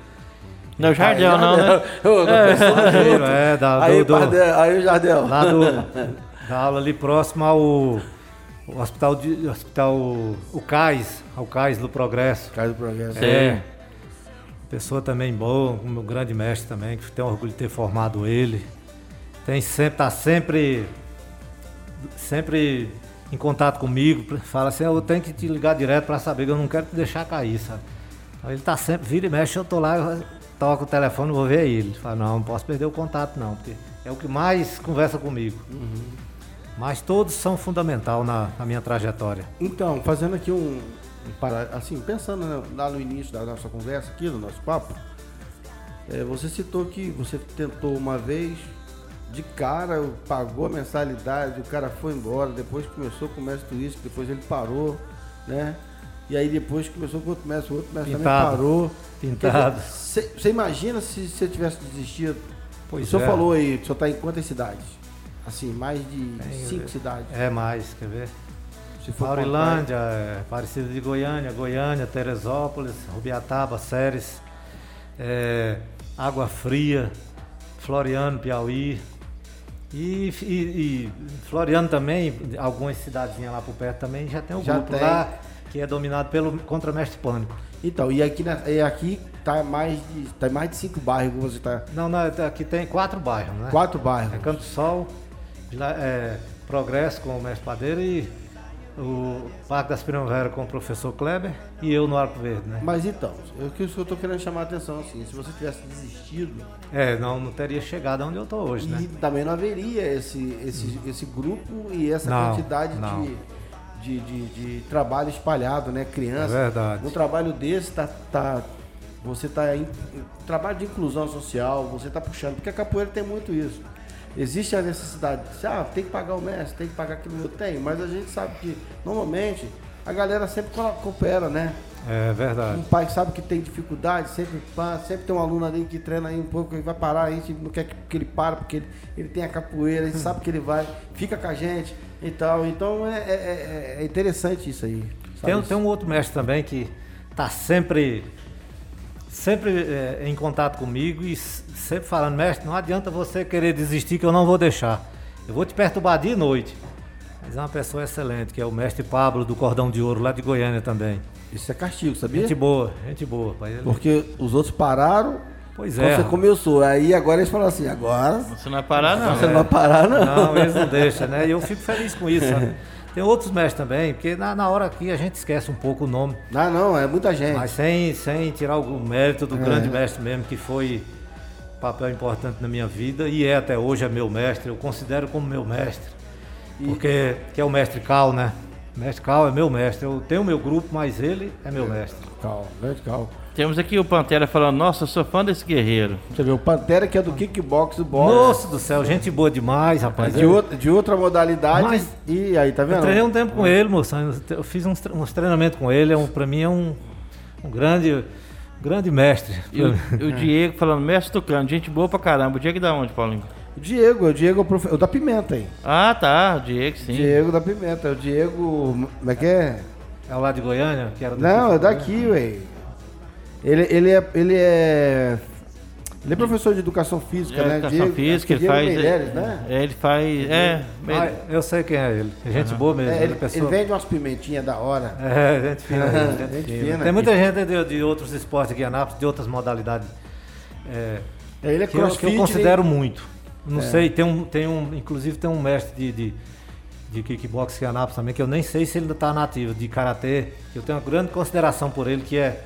Não é o Jardel, não, né? Padeiro, é, da, aí, do, aí o Jardel. lá do, *laughs* da aula ali próximo ao o hospital, de, hospital o CAIS, ao CAIS do Progresso. Cai do progresso. É. Pessoa também boa, um grande mestre também, que tenho orgulho de ter formado ele. Tem sempre, tá sempre, sempre em contato comigo. Fala assim, eu tenho que te ligar direto para saber que eu não quero te deixar cair, sabe? Então ele tá sempre, vira e mexe, eu tô lá, eu toco o telefone, vou ver ele. Ele Fala, não, não posso perder o contato não, porque é o que mais conversa comigo. Mas todos são fundamental na, na minha trajetória. Então, fazendo aqui um. um para- assim, pensando né, lá no início da nossa conversa aqui, do nosso papo, é, você citou que você tentou uma vez, de cara, pagou a mensalidade, o cara foi embora, depois começou com o mestre turístico, depois ele parou, né? E aí depois começou com outro mestre, o outro mestre também Pintado. parou. Pintado. Você imagina se você tivesse desistido? Pois o senhor é. falou aí, o senhor está em quantas cidades? Assim, mais de Tem, cinco cidades. É mais, quer ver? Se for Maurilândia, é, Aparecida de Goiânia, Goiânia, Teresópolis, Rubiataba, Séries, é, Água Fria, Floriano, Piauí. E, e- e Floriano também, algumas cidadezinhas lá por perto também já tem o Já grupo tem. lá que é dominado pelo Contramestre Pânico. Então, e aqui, e aqui tá mais de tá mais de cinco bairros você tá. Não, não, aqui tem quatro bairros, né? Quatro bairros. É Canto Sol, é, Progresso com o Mestre Padeiro e o Parque das Primaveras com o professor Kleber e eu no Arco Verde, né? Mas então, o que eu tô querendo chamar a atenção assim, se você tivesse desistido, É, não, não teria chegado onde eu tô hoje, e né? também não haveria esse, esse, esse grupo e essa Não, quantidade não. de, de, de, de trabalho espalhado, né? Criança. É verdade. Um trabalho desse tá. tá você tá em trabalho de inclusão social, você tá puxando, porque a capoeira tem muito isso. Existe a necessidade de, ah, tem que pagar o mestre, tem que pagar aquilo eu tenho, mas a gente sabe que normalmente a galera sempre co- coopera, né? É Um verdade. pai que sabe que tem dificuldade, sempre, sempre tem um aluno ali que treina aí um pouco, ele vai parar, a gente não quer que, ele pare, porque ele, ele tem a capoeira, a gente sabe que ele vai, fica com a gente e tal. Então é, é- é- é interessante isso aí. Tem, tem um outro mestre também que tá sempre, sempre é, em contato comigo e sempre falando, mestre, não adianta você querer desistir que eu não vou deixar. Eu vou te perturbar dia e noite. Mas é uma pessoa excelente, que é o mestre Pablo do Cordão de Ouro, lá de Goiânia também. Isso é castigo, sabia? Gente boa, gente boa. pai. Ele- Porque os outros pararam Pois é. você começou. Aí agora eles falam assim, agora Você não vai parar, não. você não vai parar, não. Não, eles não deixam, né? E eu fico feliz com isso, sabe? *laughs* Tem outros mestres também, porque na, na hora aqui a gente esquece um pouco o nome, Não, não, é muita gente. mas sem, sem tirar o mérito do É. grande mestre mesmo, que foi papel importante na minha vida e é até hoje é meu mestre, eu considero como meu mestre. Porque que é o mestre Cal, né? Mestre Cal é meu mestre. Eu tenho meu grupo, mas ele é meu mestre. Calma, grande calma. Temos aqui o Pantera falando, nossa, eu sou fã desse guerreiro. Você vê, o Pantera que é do kickbox, do boxe. Nossa do céu, gente boa demais, rapaz. De, outra, de outra modalidade. Mas- e aí, tá Eu vendo? treinei um tempo com ele, moço. Eu fiz uns, uns treinamentos com ele. É um, pra mim é um, um grande, grande mestre. E o, o *laughs* Diego falando, mestre Tucano, gente boa pra caramba. O Diego da onde, Paulinho? O Diego, o Diego é o, profe... o da Pimenta aí. Ah, tá, o Diego, sim. Diego da Pimenta. O Diego. Como é que é? É o lá de Goiânia? Que era do Não, é daqui, ué. Ele, ele é. Ele é. Ele é professor de educação física, É, né? educação Diego- física, que ele faz. Meireles, é, né? é, ele faz. É, Ah, eu sei quem é ele. É gente boa mesmo. É, ele, ele, é pessoa... ele vende umas pimentinhas da hora. É, gente fina. gente Gente fina. fina. Tem muita gente de, de outros esportes aqui em Anápolis, de outras modalidades. é, É, Ele é que, eu, que crossfit. eu considero muito. É. Não sei, tem um, tem um. Inclusive tem um mestre de, de, de kickbox aqui em Anápolis também, que eu nem sei se ele ainda está nativo, de karatê. Eu tenho uma grande consideração por ele, que é,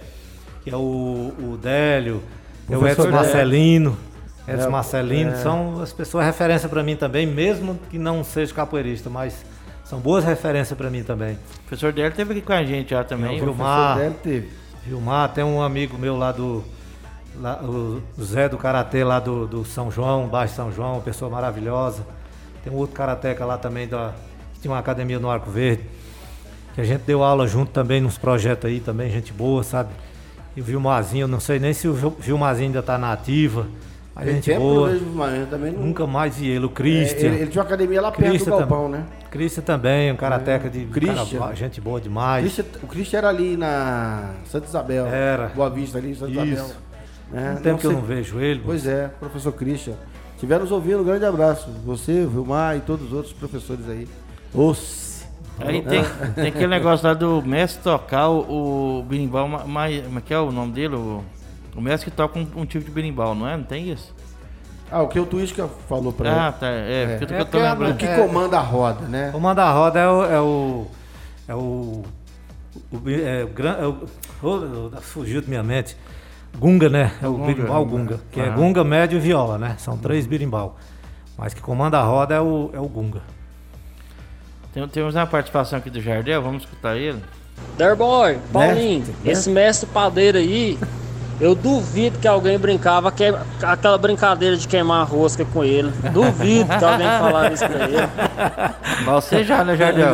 que é o, o Délio, é o Professor Edson Délio. Marcelino. Edson É, Marcelino, é. são as pessoas referência para mim também, mesmo que não seja capoeirista, mas são boas referências para mim também. O professor dele esteve aqui com a gente já também. É, o O Vilmar. professor dele teve. Vilmar, tem um amigo meu lá do. lá, o Zé do Karatê lá do, do São João, Baixo São João, uma pessoa maravilhosa. Tem um outro karateca lá também da. que tinha uma academia no Arco Verde. Que a gente deu aula junto também nos projetos aí também, gente boa, sabe? E o Vilmarzinho, eu não sei nem se o Vil- Vilmarzinho ainda tá na ativa. A Tem gente boa. vejo o Maranhão também não. Nunca mais vi ele. O É, Christian. ele, ele tinha uma academia lá perto Christian do galpão, né? Christian também, um karateca de Christian. cara- gente boa demais. Christian- o Christian era ali na Santa Isabel. Era. Boa Vista ali, Santa Isso. Isabel. É, Um tempo que eu não vejo ele. Pois é, professor Christian. Estiver nos ouvindo, um grande abraço. Você, o Vilmar e todos os outros professores aí. Os. Aí tem, tem aquele negócio lá do mestre tocar o, o berimbau, ma- mais, como é que é o nome dele? O, o mestre que toca um, um tipo de berimbau, não é? Não tem isso? Ah, o que o Tuísca falou pra Ah, ele. tá. É, porque eu tô, É eu tô porque a- O lembrando. que É. comanda a roda, né? O manda roda é o. É o. É o, o- é o é o- oh, fugiu de minha mente. Gunga, né? É o Gunga. berimbau Gunga. Que é Aham. Gunga, médio e viola, né? São três berimbau. Mas que comanda a roda é o, é o Gunga. Tem, temos uma participação aqui do Jardel, vamos escutar ele. Derboy, Paulinho, Mestre, esse mestre padeiro aí, eu duvido que alguém brincava que, aquela brincadeira de queimar a rosca com ele. Duvido que alguém falasse isso pra ele. *laughs* Você já, né, Jardel?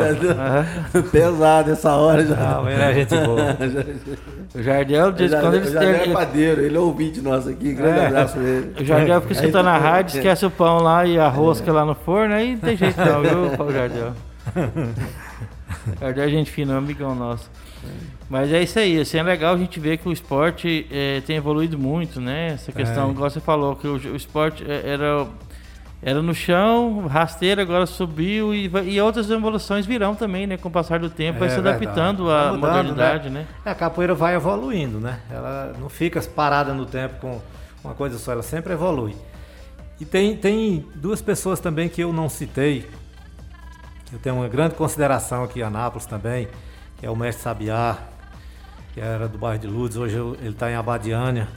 *laughs* Pesado essa hora já. Não, ele é gente boa. *laughs* O Jardel, em Já, quando ele, já é ele, padeiro, ele é ouvinte nosso aqui. Grande É. abraço pra ele. o Jardel fica escutando a rádio, esquece o pão lá e a rosca lá no forno, aí não tem jeito não, viu, Paulo Jardel? Jardel *laughs* é gente fina, é amigão nosso. Mas é isso aí, assim, é legal a gente ver que o esporte eh, tem evoluído muito, né? Essa questão, É. igual você falou, que o, o esporte eh, era, era no chão, rasteiro, agora subiu e, vai- e outras evoluções virão também, né? Com o passar do tempo, vai É se verdade. adaptando Vai à mudando, modernidade, né? É, a capoeira vai evoluindo, né? Ela não fica parada no tempo com uma coisa só, ela sempre evolui. E tem, tem duas pessoas também que eu não citei, eu tenho uma grande consideração aqui em Anápolis também, que é o mestre Sabiá, que era do bairro de Lourdes, hoje ele está em Abadiânia.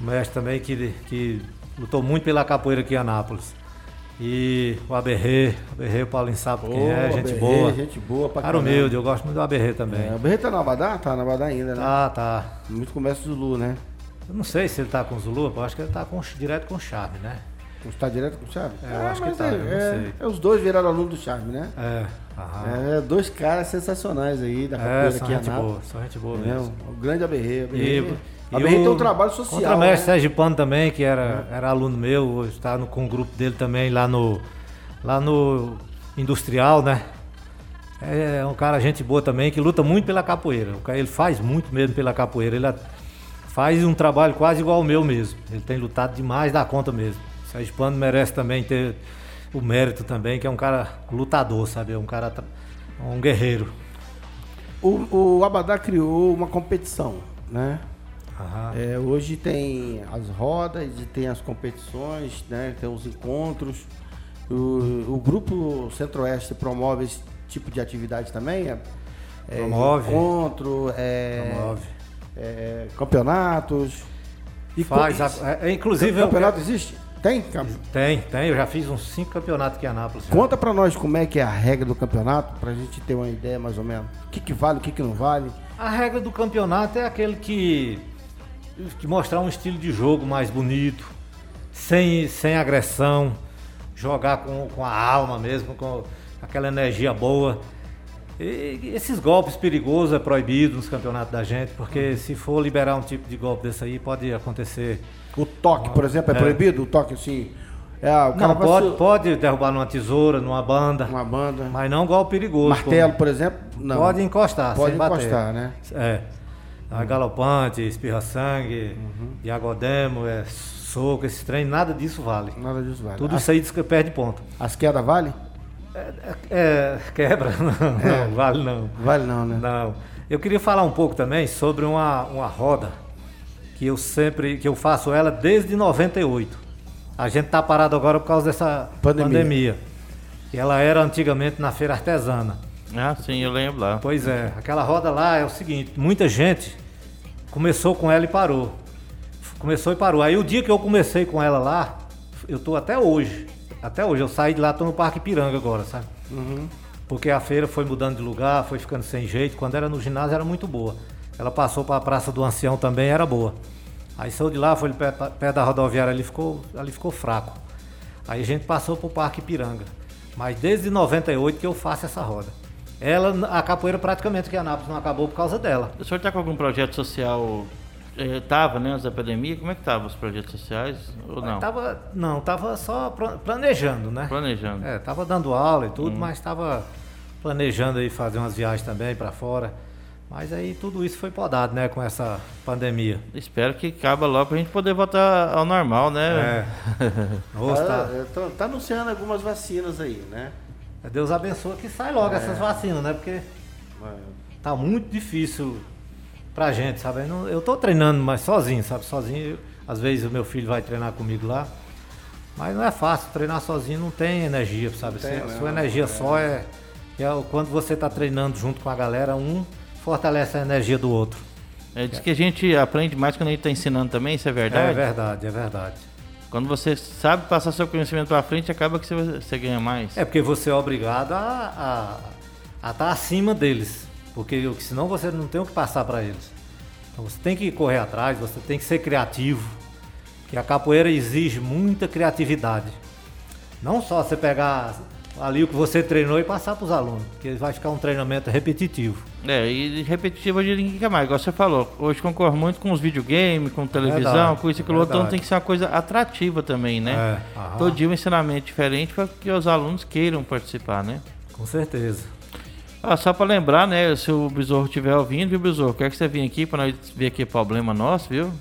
O mestre também que, que lutou muito pela capoeira aqui em Anápolis. E o Aberrê, o Aberrê, o Paulinho sabe quem é, gente Aberrê, boa. Gente boa pra Cara humilde, eu gosto muito do Aberrê também. É, o Berreta tá na Abadá? Tá na Abadá ainda, né? Tá, tá. Muito comércio Zulu, né? Eu não sei se ele tá com o Zulu, eu acho que ele tá com, direto com o Charme, né? Está direto com o Chave? É, eu acho que tá, é, é, é, os dois viraram aluno do Chave, né? É. É, dois caras sensacionais aí da É, capoeira são aqui gente boa, são gente boa É, mesmo. o grande Aberrê o tem um trabalho social. Contramestre né? Sergipano também, que era, era aluno meu, hoje está no, com o grupo dele também lá no, lá no Industrial, né? É um cara gente boa também, que luta muito pela capoeira. Ele faz muito mesmo pela capoeira. Ele faz um trabalho quase igual ao meu mesmo. Ele tem lutado demais da conta mesmo. Sérgio Pano merece também ter o mérito também, que é um cara lutador, sabe? É um cara, um guerreiro. O, o Abadá criou uma competição, né? É, hoje tem as rodas e tem as competições, né? Tem os encontros. O, o grupo Centro-Oeste promove esse tipo de atividade também? É, é Promove. Encontro, é, Promove. é, campeonatos. E Faz, a- é, inclusive campeonato existe? Tem? Tem, tem. Eu já fiz uns cinco campeonatos aqui em Anápolis. Conta pra nós como é que é a regra do campeonato, pra gente ter uma ideia mais ou menos. O que, que vale, o que, que não vale. A regra do campeonato é aquele que, que mostrar um estilo de jogo mais bonito, sem, sem agressão, jogar com, com a alma mesmo, com aquela energia boa. E esses golpes perigosos é proibido nos campeonatos da gente, porque se for liberar um tipo de golpe desse aí, pode acontecer. O toque, por exemplo, é, É. proibido? O toque assim. É, o cara Não, pode, pode derrubar numa tesoura, numa banda, uma banda. mas não golpe perigoso. Martelo, como- por exemplo? Não. Pode encostar, Pode sem bater. encostar, né? É. A galopante, espirra-sangue, Uhum. diagodemo, é, soco, esse trem, nada disso vale. Nada disso vale. Tudo as, isso aí perde ponto. as quedas vale? É, quebra, *laughs* não, não, vale não. Vale não, né? Não. Eu queria falar um pouco também sobre uma, uma roda que eu sempre, que eu faço ela desde 98. A gente tá parado agora por causa dessa Pandemia. pandemia. Ela era antigamente na feira artesana. Ah, sim, eu lembro lá. Pois é, aquela roda lá é o seguinte, muita gente começou com ela e parou. Começou e parou. Aí o dia que eu comecei com ela lá, eu tô até hoje. Até hoje, eu saí de lá, tô no Parque Piranga agora, sabe? Porque a feira foi mudando de lugar, foi ficando sem jeito. Quando era no ginásio era muito boa. Ela passou para a Praça do Ancião também, era boa. Aí saiu de lá, foi pé, pé da rodoviária ali, ficou, ali ficou fraco. Aí a gente passou pro Parque Piranga. Mas desde 98 que eu faço essa roda. Ela, a capoeira praticamente que Anápolis não acabou por causa dela. O senhor tá com algum projeto social? Eh, tava, né, antes da pandemia? Como é que tava os projetos sociais? Ou não? Tava, não, tava só pla- planejando, né? Planejando. É, tava dando aula e Hum. tudo, mas tava planejando aí fazer umas viagens também para fora. Mas aí tudo isso foi podado, né, com essa pandemia. Espero que acabe logo pra gente poder voltar ao normal, né? É. *laughs* Tá, tá- é, anunciando algumas vacinas aí, né? Deus abençoe que sai logo essas vacinas, né? Porque tá muito difícil pra gente, sabe? Eu, não- eu tô treinando mais sozinho, sabe? Sozinho, às vezes o meu filho vai treinar comigo lá. Mas não é fácil, treinar sozinho não tem energia, sabe? tem, Se- não, sua energia só é, é quando você tá treinando junto com a galera, um fortalece a energia do outro. É, diz que a gente aprende mais quando a gente tá ensinando também, isso é verdade? É verdade, é verdade. Quando você sabe passar seu conhecimento pra frente, acaba que você, você ganha mais. É porque você é obrigado a estar acima deles. Porque senão você não tem o que passar para eles. Então você tem que correr atrás, você tem que ser criativo. Que a capoeira exige muita criatividade. Não só você pegar ali o que você treinou e passar para os alunos, porque vai ficar um treinamento repetitivo. É, e repetitivo hoje ninguém quer mais, igual você falou. Hoje concorre muito com os videogames, com televisão, Verdade, com isso e aquilo outro, então tem que ser uma coisa atrativa também, né? É, aham. Todo dia um ensinamento diferente para que os alunos queiram participar, né? Com certeza. Ah, só para lembrar, né, se o Besouro estiver ouvindo, viu, Besouro? Quero que você venha aqui para nós ver aqui problema nosso, viu?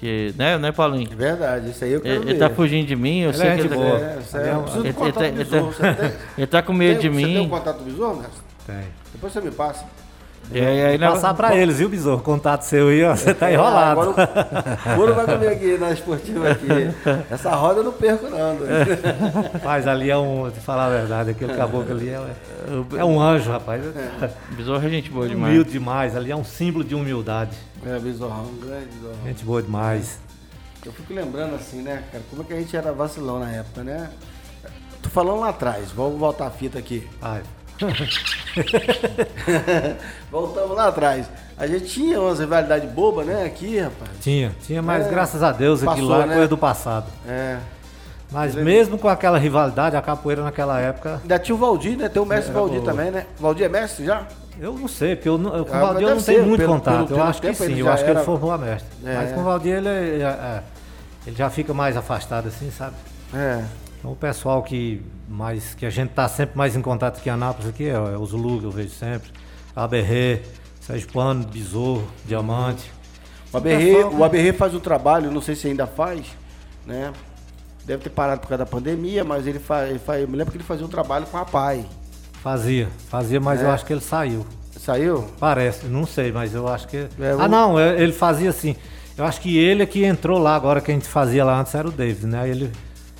Que, né, né, Paulinho? É verdade, isso aí eu quero Ele, ver. ele tá fugindo de mim, eu Ele sei é que ele, boa. É, Ele é, eu um- preciso do ele- contato ele- do ele- Besouro. Você tem, *laughs* ele tá com medo de tem- Você tem o mim. contato do Besouro, mestre? Tem. Depois você me passa. E aí, aí nós- Passar para eles, viu, Besouro? Contato seu aí, ó, você tá É, enrolado. agora o *laughs* Muro vai comer aqui na esportiva aqui. Essa roda eu não perco, não. doido. *laughs* Rapaz, ali é um, te falar a verdade, aquele caboclo ali é, é um anjo, rapaz. Besouro é gente boa demais. Humilde demais, ali é um símbolo de humildade. É, Besorrão, grande Besorrão. Gente boa demais. Eu fico lembrando assim, né, cara, como é que a gente era vacilão na época, né? Tô falando lá atrás, vamos voltar a fita aqui. Ai, *laughs* Voltamos lá atrás. A gente tinha umas rivalidades bobas, né, aqui, rapaz. tinha, tinha, mas É, graças a Deus aquilo passou, lá é né? coisa do passado. É. Mas mesmo com aquela rivalidade, a capoeira naquela época, Ainda tinha o Valdir, né? Tem o mestre Era Valdir também, né? Valdir é mestre já? eu não sei, porque eu, não- eu, com Ah, o Valdir eu não tenho muito pelo- contato. pelo- eu acho que sim, ele eu já acho que era- ele formou a mestre. É. Mas com o Valdir ele, é- é- ele já fica mais afastado assim, sabe? É. Então o pessoal que, mais, que a gente tá sempre mais em contato aqui em Anápolis aqui, é, é o Zulu, que eu vejo sempre, Aberrê, Sérgio Pano, Besouro, Diamante. O pessoal, o Aberrê faz o trabalho, não sei se ainda faz, né? deve ter parado por causa da pandemia, mas ele faz, ele faz eu me lembro que ele fazia um trabalho com a pai. Fazia, fazia, mas É. eu acho que ele saiu. Saiu? Parece, não sei, mas eu acho que. É, Ah, o- não, é, ele fazia assim. Eu acho que ele é que entrou lá agora, que a gente fazia lá antes era o David, né? Ele,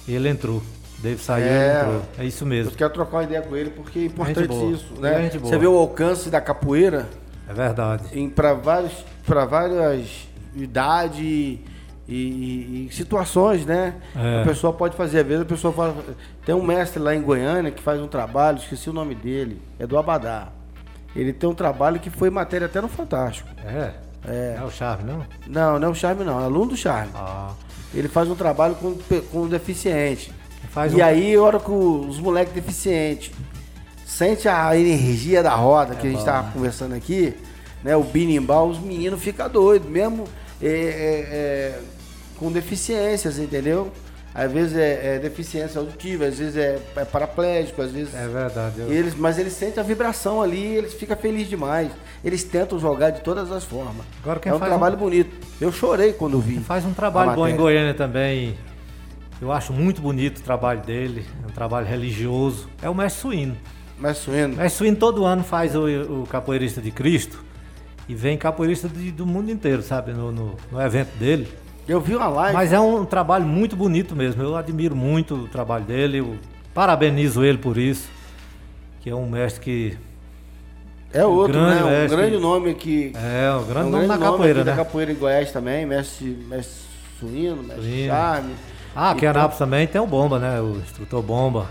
ele entrou. David saiu É. É isso Eu mesmo. quero trocar uma ideia com ele porque é importante boa. isso, né? gente boa. Você vê o alcance da capoeira É verdade. em para vários para várias idades e, e- e situações, né? É. A pessoa pode fazer, às vezes a pessoa fala, tem um mestre lá em Goiânia que faz um trabalho, esqueci o nome dele, é do Abadá. Ele tem um trabalho que foi matéria até no Fantástico. É. É. É o Charme, não? Não, não é o Charme não, é aluno do Charme. Ah. Ele faz um trabalho com, com deficiente. Faz e um- aí, a hora que os moleques deficientes sente a energia da roda que a gente estava conversando aqui, né? O binimbal, os meninos ficam doidos, mesmo é, é, é, com deficiências, entendeu? Às vezes é, é deficiência auditiva, às vezes é, é paraplégico, às vezes. É verdade. eu- Eles, mas eles sentem a vibração ali, eles ficam felizes demais. Eles tentam jogar de todas as formas. Agora quem é um trabalho bonito. Eu chorei quando vi. Faz um trabalho bom em. Goiânia também. Eu acho muito bonito o trabalho dele. É um trabalho religioso. É o mestre suíno. Mas suíno. Mestre suíno todo ano faz o, o capoeirista de Cristo. E vem capoeirista de- do mundo inteiro, sabe? No, no- no evento dele. Eu vi uma live. Mas é um trabalho muito bonito mesmo. Eu admiro muito o trabalho dele. Eu parabenizo ele por isso. Que é um mestre que. É outro, grande né? Um mestre. grande nome aqui. É um grande um nome na aqui capoeira, né? da capoeira em Goiás também, mestre, mestre Suíno, mestre Suíno. Charme. Ah, aqui em Então- Anápolis também tem o Bomba, né? O instrutor Bomba.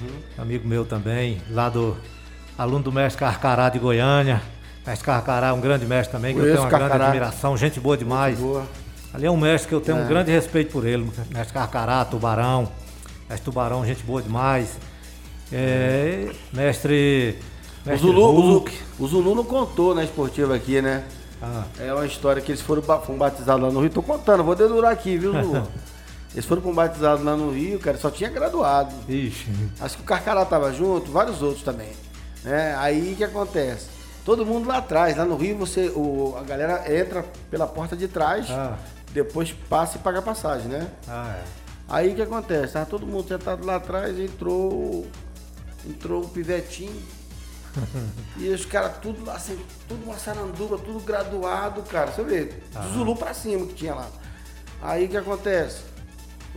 Uhum. Amigo meu também, lá do aluno do mestre Carcará de Goiânia. Mestre Carcará é um grande mestre também, que eu tenho uma grande Carcará. admiração, gente boa demais. Boa. Ali é um mestre que eu tenho É. um grande respeito por ele. Mestre Carcará, Tubarão. Mestre Tubarão, gente boa demais. É, mestre. O mestre Zulu, o, Zulu, Hulk. o Zulu não contou na esportiva aqui, né? Ah, É uma história que eles foram, foram batizados lá no Rio. Tô contando, vou dedurar aqui, viu, Zulu? *laughs* eles foram pra um batizado lá no Rio, cara, só tinha graduado. ixi. Acho que o Carcará tava junto, vários outros também. Né? Aí o que acontece? Todo mundo lá atrás, lá no Rio, você, o, a galera entra pela porta de trás, Ah. depois passa e paga a passagem, né? Ah, é. Aí o que acontece? Tava todo mundo sentado lá atrás, entrou. Entrou o pivetinho. *laughs* e os caras tudo lá, assim, tudo uma saranduba, tudo graduado, cara. Você vê, do Zulu pra cima que tinha lá. Aí o que acontece?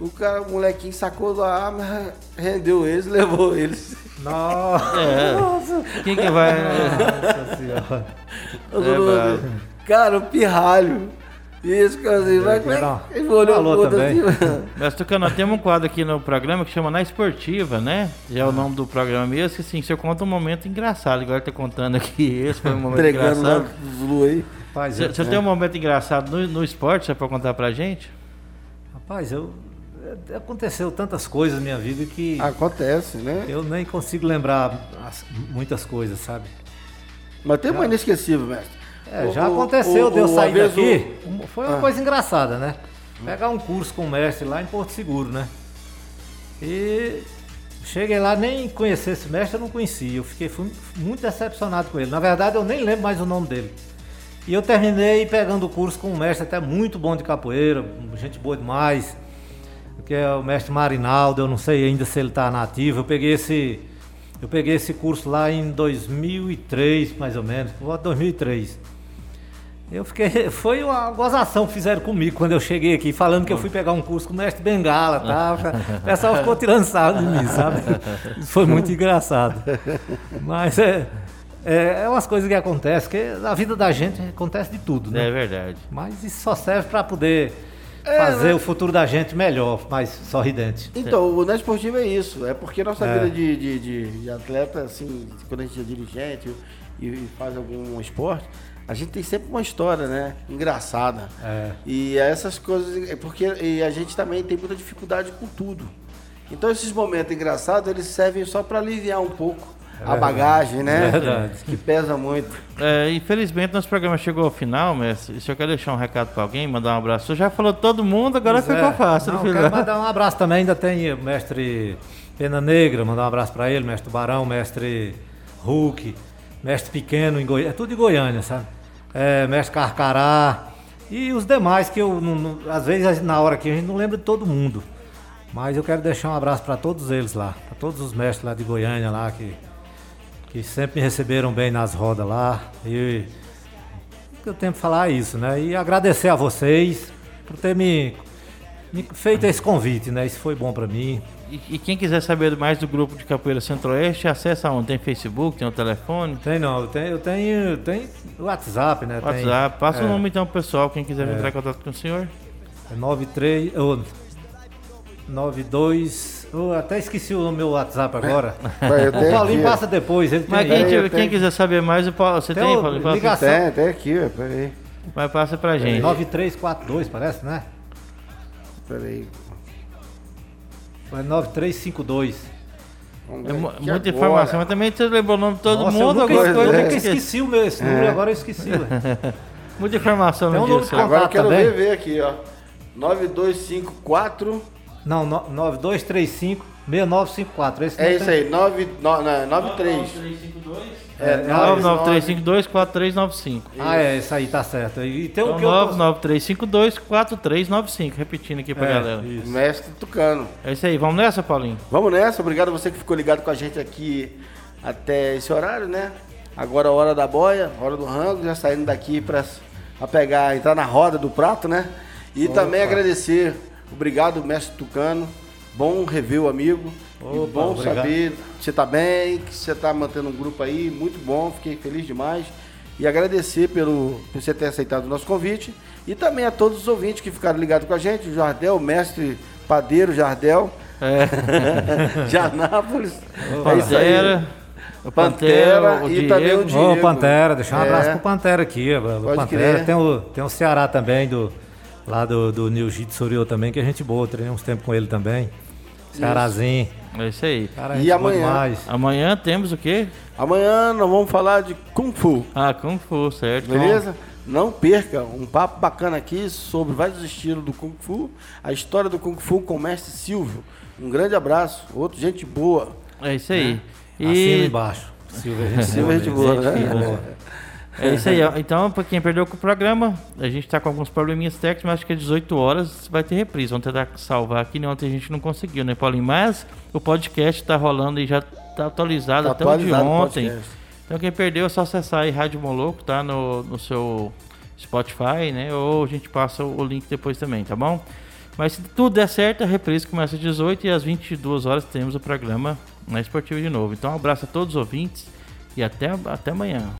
O cara, o molequinho sacou da *laughs* arma, rendeu eles, levou eles. Nossa, É. Quem que vai. Nossa senhora. Bravo. cara, o pirralho. Esse cara assim, vai, como é que olhou também. assim, Nós tocando, nós temos um quadro aqui no programa que chama Na Esportiva, né? Já é o nome do programa mesmo, que assim, você conta um momento engraçado, igual ele tá contando aqui, esse foi um momento entregando lá engraçado. aí. Rapaz, Você eu, você tem um momento engraçado no, no esporte, só pra contar pra gente? rapaz, eu. Aconteceu tantas coisas na minha vida que Acontece, né? eu nem consigo lembrar as- muitas coisas, sabe? Mas tem uma inesquecível, mestre. É, O- já aconteceu o- de eu sair daqui. o- Foi uma Ah. coisa engraçada, né? Pegar um curso com o mestre lá em Porto Seguro, né? E cheguei lá, nem conhecer esse mestre, eu não conhecia. Eu fiquei fui muito decepcionado com ele. Na verdade, eu nem lembro mais o nome dele. E eu terminei pegando o curso com um mestre até muito bom de capoeira, gente boa demais, que é o mestre Marinaldo, eu não sei ainda se ele está nativo. Eu peguei esse eu peguei esse curso lá em 2003, mais ou menos, por volta de 2003. Eu fiquei, *laughs* foi uma gozação que fizeram comigo quando eu cheguei aqui, falando que eu fui pegar um curso com o mestre Bengala, tá? *laughs* O pessoal ficou tirando sarro de mim, sabe? Foi muito engraçado. Mas é, é, é umas coisas que acontecem, que na vida da gente acontece de tudo, né? É verdade. Mas isso só serve para poder É, fazer né? o futuro da gente melhor, mais sorridente. Então, o Net Esportivo é isso. É porque nossa É. vida de, de, de- de atleta, assim, quando a gente é dirigente e, e faz algum esporte, a gente tem sempre uma história, né? Engraçada. É. E essas coisas. É porque e a gente também tem muita dificuldade com tudo. Então esses momentos engraçados, eles servem só para aliviar um pouco a bagagem, né? Verdade. Que pesa muito. É, infelizmente, nosso programa chegou ao final, mestre. Se eu quer deixar um recado pra alguém, mandar um abraço. Você já falou todo mundo, agora Pois ficou é. fácil. Não, quero mandar um abraço também, ainda tem o mestre Pena Negra, mandar um abraço para ele, mestre Tubarão, mestre Hulk, mestre Pequeno, em Goi... é tudo de Goiânia, sabe? É, mestre Carcará e os demais que eu, não- não- às vezes, na hora aqui, a gente não lembra de todo mundo. Mas eu quero deixar um abraço para todos eles lá, para todos os mestres lá de Goiânia lá que, que sempre me receberam bem nas rodas lá. E eu tenho que falar é isso, né? E agradecer a vocês por ter me, me feito esse convite, né? Isso foi bom para mim. E, e quem quiser saber mais do grupo de Capoeira Centro-Oeste, acessa onde? Tem Facebook, tem o telefone? Tem não, eu tenho, eu tenho, tem WhatsApp, né? Tem- WhatsApp. Passa é, o nome então pro pessoal, quem quiser entrar em contato com o senhor. É 93. ô, 92. Eu até esqueci o meu WhatsApp agora. *laughs* Vai, eu O Paulinho aqui, passa depois. Ele Mas quem, eu tiver- tenho. quem quiser saber mais, o Paulo- você Tem tem, o- Paulinho? Passa- ligação. Tem, tem aqui, ó. Peraí. Mas passa pra gente. 9342, parece, né? Peraí. É 9352. Vamos É muita agora. informação, mas também você lembrou o nome de todo Nossa, eu mundo, nunca, alguma eu nunca que esqueci. o meu esse número, agora eu esqueci. Muita informação no um dia. Agora eu quero também? ver, ver aqui, ó. 9254. Não, no- 9235 6954. Esse É isso tem- aí, 9, no, não, 93. É, É, 993524395. Ah, é, isso aí tá certo. E tem o Então, que eu tô... 993524395. Repetindo aqui pra É, galera. isso. Mestre Tucano. É isso aí, vamos nessa, Paulinho? Vamos nessa, obrigado a você que ficou ligado com a gente aqui até esse horário, né? Agora a hora da boia, hora do rango, já saindo daqui pra, pra pegar, entrar na roda do prato, né? E também agradecer, obrigado, mestre Tucano. Bom rever o amigo. e Opa, bom obrigado. saber que você tá bem, que você tá mantendo um grupo aí, muito bom, fiquei feliz demais. E agradecer pelo, por você ter aceitado o nosso convite. E também a todos os ouvintes que ficaram ligados com a gente, o Jardel, o mestre padeiro Jardel. *laughs* de Anápolis. É isso aí. Pantera, o Pantera Pantera, o e também o Ô, Diego. Pantera, deixa um É. abraço pro Pantera aqui. O Pode Pantera crer. tem o, tem o Ceará também, do, lá do, do New Jitsu Soryo também, que é gente boa. Treinei uns tempos com ele também. Cearazinho. É isso aí. Cara, E boa amanhã? demais. Amanhã temos o quê? Amanhã nós vamos falar de Kung Fu, Ah, Kung Fu, certo. beleza? Não perca um papo bacana aqui sobre vários estilos do Kung Fu, a história do Kung Fu com o mestre Silvio. Um grande abraço, outro gente boa. É isso aí. Acima e E embaixo. Gente Silvio é gente boa, mesmo. né? Gente boa. *laughs* é isso aí. ó. Então, pra quem perdeu com o programa, a gente tá com alguns probleminhas técnicos, mas acho que é 18 horas vai ter reprise. Vamos tentar salvar aqui, né? Ontem a gente não conseguiu, né, Paulinho? Mas o podcast tá rolando e já tá atualizado Tá até o de atualizado o ontem. podcast. Então quem perdeu é só acessar aí Rádio Moloco, tá? No, no seu Spotify, né? Ou a gente passa o link depois também, tá bom? Mas se tudo der certo, a reprise começa às 18 e às 22 horas temos o programa na Esportiva de novo. Então um abraço a todos os ouvintes e até, até amanhã.